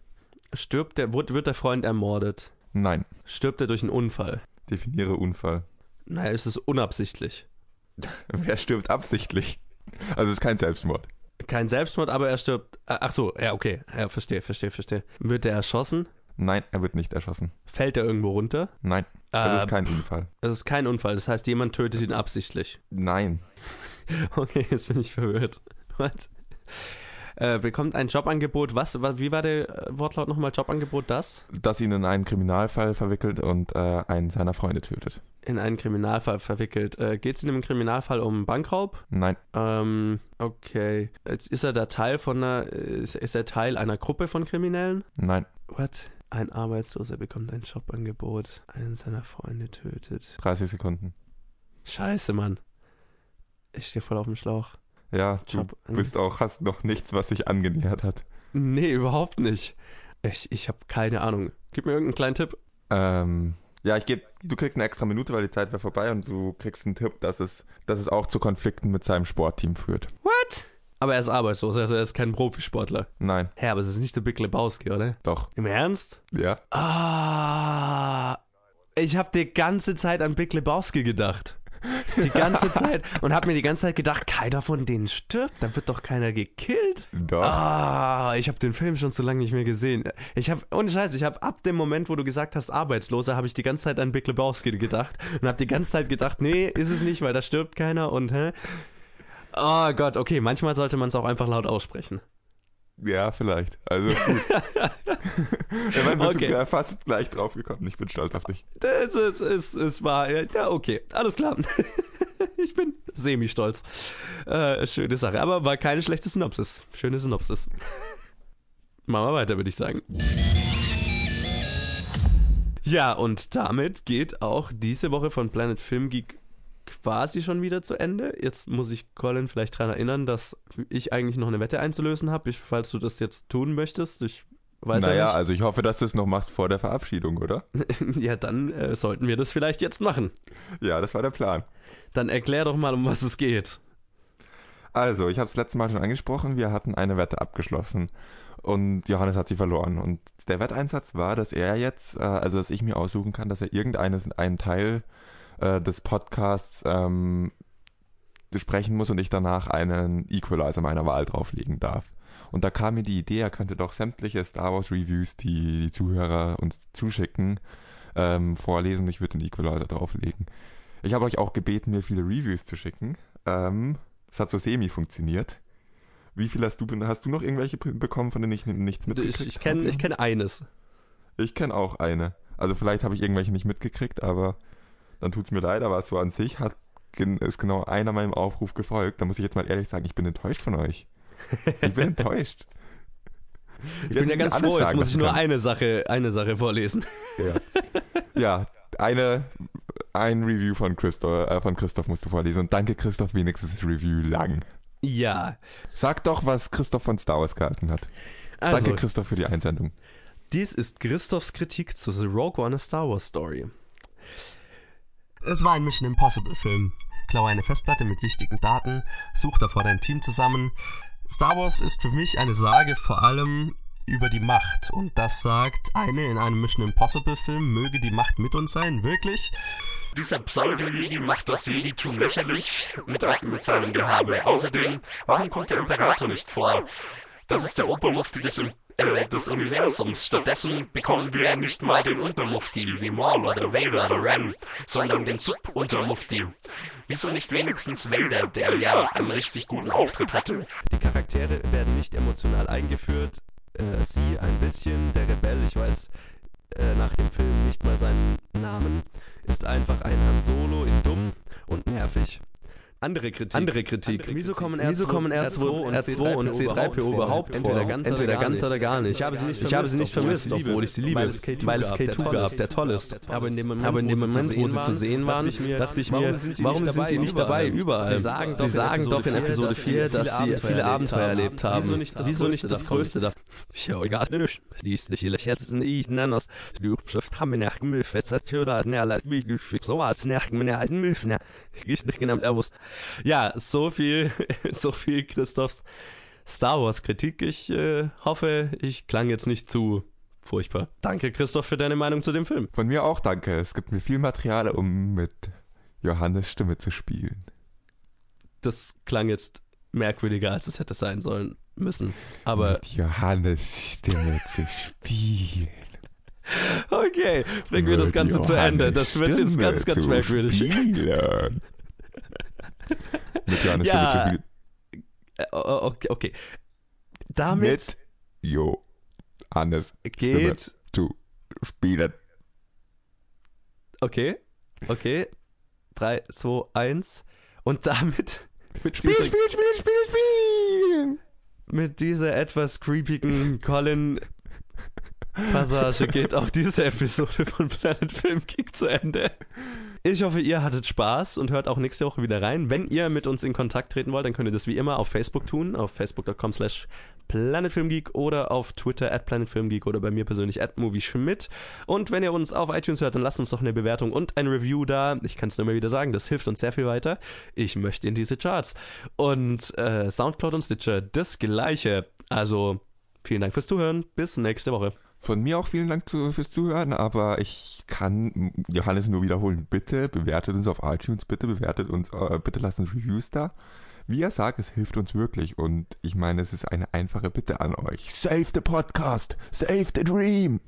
Stirbt der, wird, wird der Freund ermordet? Nein. Stirbt er durch einen Unfall? Definiere Unfall. Naja, ist es unabsichtlich. Wer stirbt absichtlich? Also es ist kein Selbstmord. Kein Selbstmord, aber er stirbt. äh, Ach so, ja, okay. Ja, verstehe, verstehe, verstehe. Wird er erschossen? Nein, er wird nicht erschossen. Fällt er irgendwo runter? Nein, Äh, es ist kein Unfall. es ist kein Unfall, das heißt, jemand tötet ihn absichtlich. Nein. Okay, jetzt bin ich verwirrt. What? Äh, bekommt ein Jobangebot. Was, wa- wie war der äh, Wortlaut nochmal? Jobangebot das? Dass ihn in einen Kriminalfall verwickelt und äh, einen seiner Freunde tötet. In einen Kriminalfall verwickelt. Äh, Geht es in dem Kriminalfall um Bankraub? Nein. Ähm, okay. Jetzt ist er da Teil von einer, ist, ist er Teil einer Gruppe von Kriminellen? Nein. What? Ein Arbeitsloser bekommt ein Jobangebot, einen seiner Freunde tötet. 30 Sekunden. Scheiße, Mann. Ich stehe voll auf dem Schlauch. Ja, du Job bist auch, hast noch nichts, was sich angenähert hat. Nee, überhaupt nicht. Ich, ich habe keine Ahnung. Gib mir irgendeinen kleinen Tipp. Ähm, ja, ich gebe, du kriegst eine extra Minute, weil die Zeit wäre vorbei und du kriegst einen Tipp, dass es, dass es auch zu Konflikten mit seinem Sportteam führt. What? Aber er ist arbeitslos, also er ist kein Profisportler. Nein, Hä, aber es ist nicht der Big Lebowski, oder? doch. Im Ernst? Ja. Ah. Ich habe die ganze Zeit an Big Lebowski gedacht. Die ganze Zeit. Und habe mir die ganze Zeit gedacht, keiner von denen stirbt. Da wird doch keiner gekillt. Doch. Ah, ich habe den Film schon zu lange nicht mehr gesehen. Ich habe, ohne Scheiß, ich habe ab dem Moment, wo du gesagt hast, Arbeitsloser, habe ich die ganze Zeit an Big Lebowski gedacht. Und habe die ganze Zeit gedacht, nee, ist es nicht, weil da stirbt keiner und, hä? Oh Gott, okay, manchmal sollte man es auch einfach laut aussprechen. Ja, vielleicht. Also gut. Immerhin bist Okay. du fast gleich drauf gekommen. Ich bin stolz auf dich. Das ist, es, es war, ja, okay, alles klar. Ich bin semi-stolz. Äh, schöne Sache, aber war keine schlechte Synopsis. Schöne Synopsis. Machen wir weiter, würde ich sagen. Ja, und damit geht auch diese Woche von Planet Film Geek quasi schon wieder zu Ende. Jetzt muss ich Colin vielleicht daran erinnern, dass ich eigentlich noch eine Wette einzulösen habe, falls du das jetzt tun möchtest. Ich weiß naja, ja also ich hoffe, dass du es noch machst vor der Verabschiedung, oder? nicht. Ja, dann äh, sollten wir das vielleicht jetzt machen. Ja, das war der Plan. Dann erklär doch mal, um was es geht. Also, ich habe es letztes Mal schon angesprochen, wir hatten eine Wette abgeschlossen und Johannes hat sie verloren. Und der Wetteinsatz war, dass er jetzt, äh, also dass ich mir aussuchen kann, dass er irgendeines, einen Teil äh, des Podcasts ähm, besprechen muss und ich danach einen Equalizer meiner Wahl drauflegen darf. Und da kam mir die Idee, er könnte doch sämtliche Star Wars Reviews, die die Zuhörer uns zuschicken, ähm, vorlesen. Ich würde den Equalizer drauflegen. Ich habe euch auch gebeten, mir viele Reviews zu schicken. Ähm, es hat so semi funktioniert. Wie viel hast du, hast du noch irgendwelche bekommen, von denen ich nichts mitgekriegt Ich, ich kenne habe? kenn eines. Ich kenne auch eine. Also vielleicht habe ich irgendwelche nicht mitgekriegt, aber dann tut's mir leid, aber so an sich hat, ist genau einer meinem Aufruf gefolgt. Da muss ich jetzt mal ehrlich sagen, ich bin enttäuscht von euch. Ich bin enttäuscht. Ich bin ja ganz froh, jetzt muss ich nur eine Sache, eine Sache vorlesen. Ja, ja eine, ein Review von Christoph, äh, von Christoph musst du vorlesen. Und danke Christoph, wenigstens ist das Review lang. Ja, Sag doch, was Christoph von Star Wars gehalten hat. also Danke Christoph für die Einsendung. dies ist Christophs Kritik zu The Rogue One A Star Wars Story. Es war ein Mission Impossible Film. Klaue eine Festplatte mit wichtigen Daten, such davor dein Team zusammen. Star Wars ist für mich eine Sage vor allem über die Macht. Und das sagt eine in einem Mission Impossible Film, möge die Macht mit uns sein, wirklich? Dieser Pseudo-Jedi macht das Jeditum lächerlich mit, mit seinem Gehabe. Außerdem, warum kommt der Imperator nicht vor? Das ist der Obermufti des, Im- äh, des Universums. Stattdessen bekommen wir nicht mal den Untermufti wie Maul oder Vader oder Ren, sondern den Sub-Untermufti. Wieso nicht wenigstens Vader, der ja einen richtig guten Auftritt hatte? Die Charaktere werden nicht emotional eingeführt. Äh, sie ein bisschen, der Rebell, ich weiß äh, nach dem Film nicht mal seinen Namen, ist einfach ein Han Solo in dumm und nervig. Andere Kritik. Andere Kritik. Wieso kommen R2, Wieso kommen R2 und R2 und C3PO überhaupt vor? Entweder ganz, entweder ganz oder gar nicht. Ich habe sie nicht, ich habe sie nicht vermisst, obwohl ich sie liebe, weil es K2 gab, der toll ist. Aber in dem Moment, Aber in dem Moment wo sie zu sehen waren, dachte ich mir, warum sind die nicht dabei überall? Sie sagen doch in Episode 4, dass sie viele Abenteuer erlebt haben. Wieso nicht das Größte davon? Ja, egal, nicht. Schließlich jetzt ich nenne das Schrift haben wir gemüffet, hat ne, alles wie so als nerven mir alten Müffen. Ich nicht genannt, er wusste. Ja, so viel, so viel Christophs Star Wars Kritik. Ich äh, hoffe, ich klang jetzt nicht zu furchtbar. Danke, Christoph, für deine Meinung zu dem Film. Von mir auch danke. Es gibt mir viel Material, um mit Johannes Stimme zu spielen. Das klang jetzt merkwürdiger, als es hätte sein sollen müssen. Aber. Mit Johannes Stimme zu spielen. Okay, bringen wir das Ganze Johannes zu Ende. Das wird jetzt ganz, ganz merkwürdig. Spielen. Mit Johannes ja. Spielen. Äh, okay, okay. Damit. Mit Johannes geht Stimme zu spielen. Okay, okay. 3, 2, 1. Und damit. Mit Spiel, dieser, Spiel, Spiel, Spiel, Spiel! Mit dieser etwas creepigen Colin Passage geht auch diese Episode von Planet Film Geek zu Ende. Ich hoffe, ihr hattet Spaß und hört auch nächste Woche wieder rein. Wenn ihr mit uns in Kontakt treten wollt, dann könnt ihr das wie immer auf Facebook tun, auf facebook.com slash planetfilmgeek oder auf Twitter at planetfilmgeek oder bei mir persönlich at movieschmidt. Und wenn ihr uns auf iTunes hört, dann lasst uns doch eine Bewertung und ein Review da. Ich kann es nur mal wieder sagen, das hilft uns sehr viel weiter. Ich möchte in diese Charts. Und äh, Soundcloud und Stitcher das gleiche. Also vielen Dank fürs Zuhören. Bis nächste Woche. Von mir auch vielen Dank zu, fürs Zuhören, aber ich kann Johannes nur wiederholen. Bitte bewertet uns auf iTunes, bitte bewertet uns, äh, bitte lasst uns Reviews da. Wie er sagt, es hilft uns wirklich und ich meine, es ist eine einfache Bitte an euch. Save the podcast, save the dream.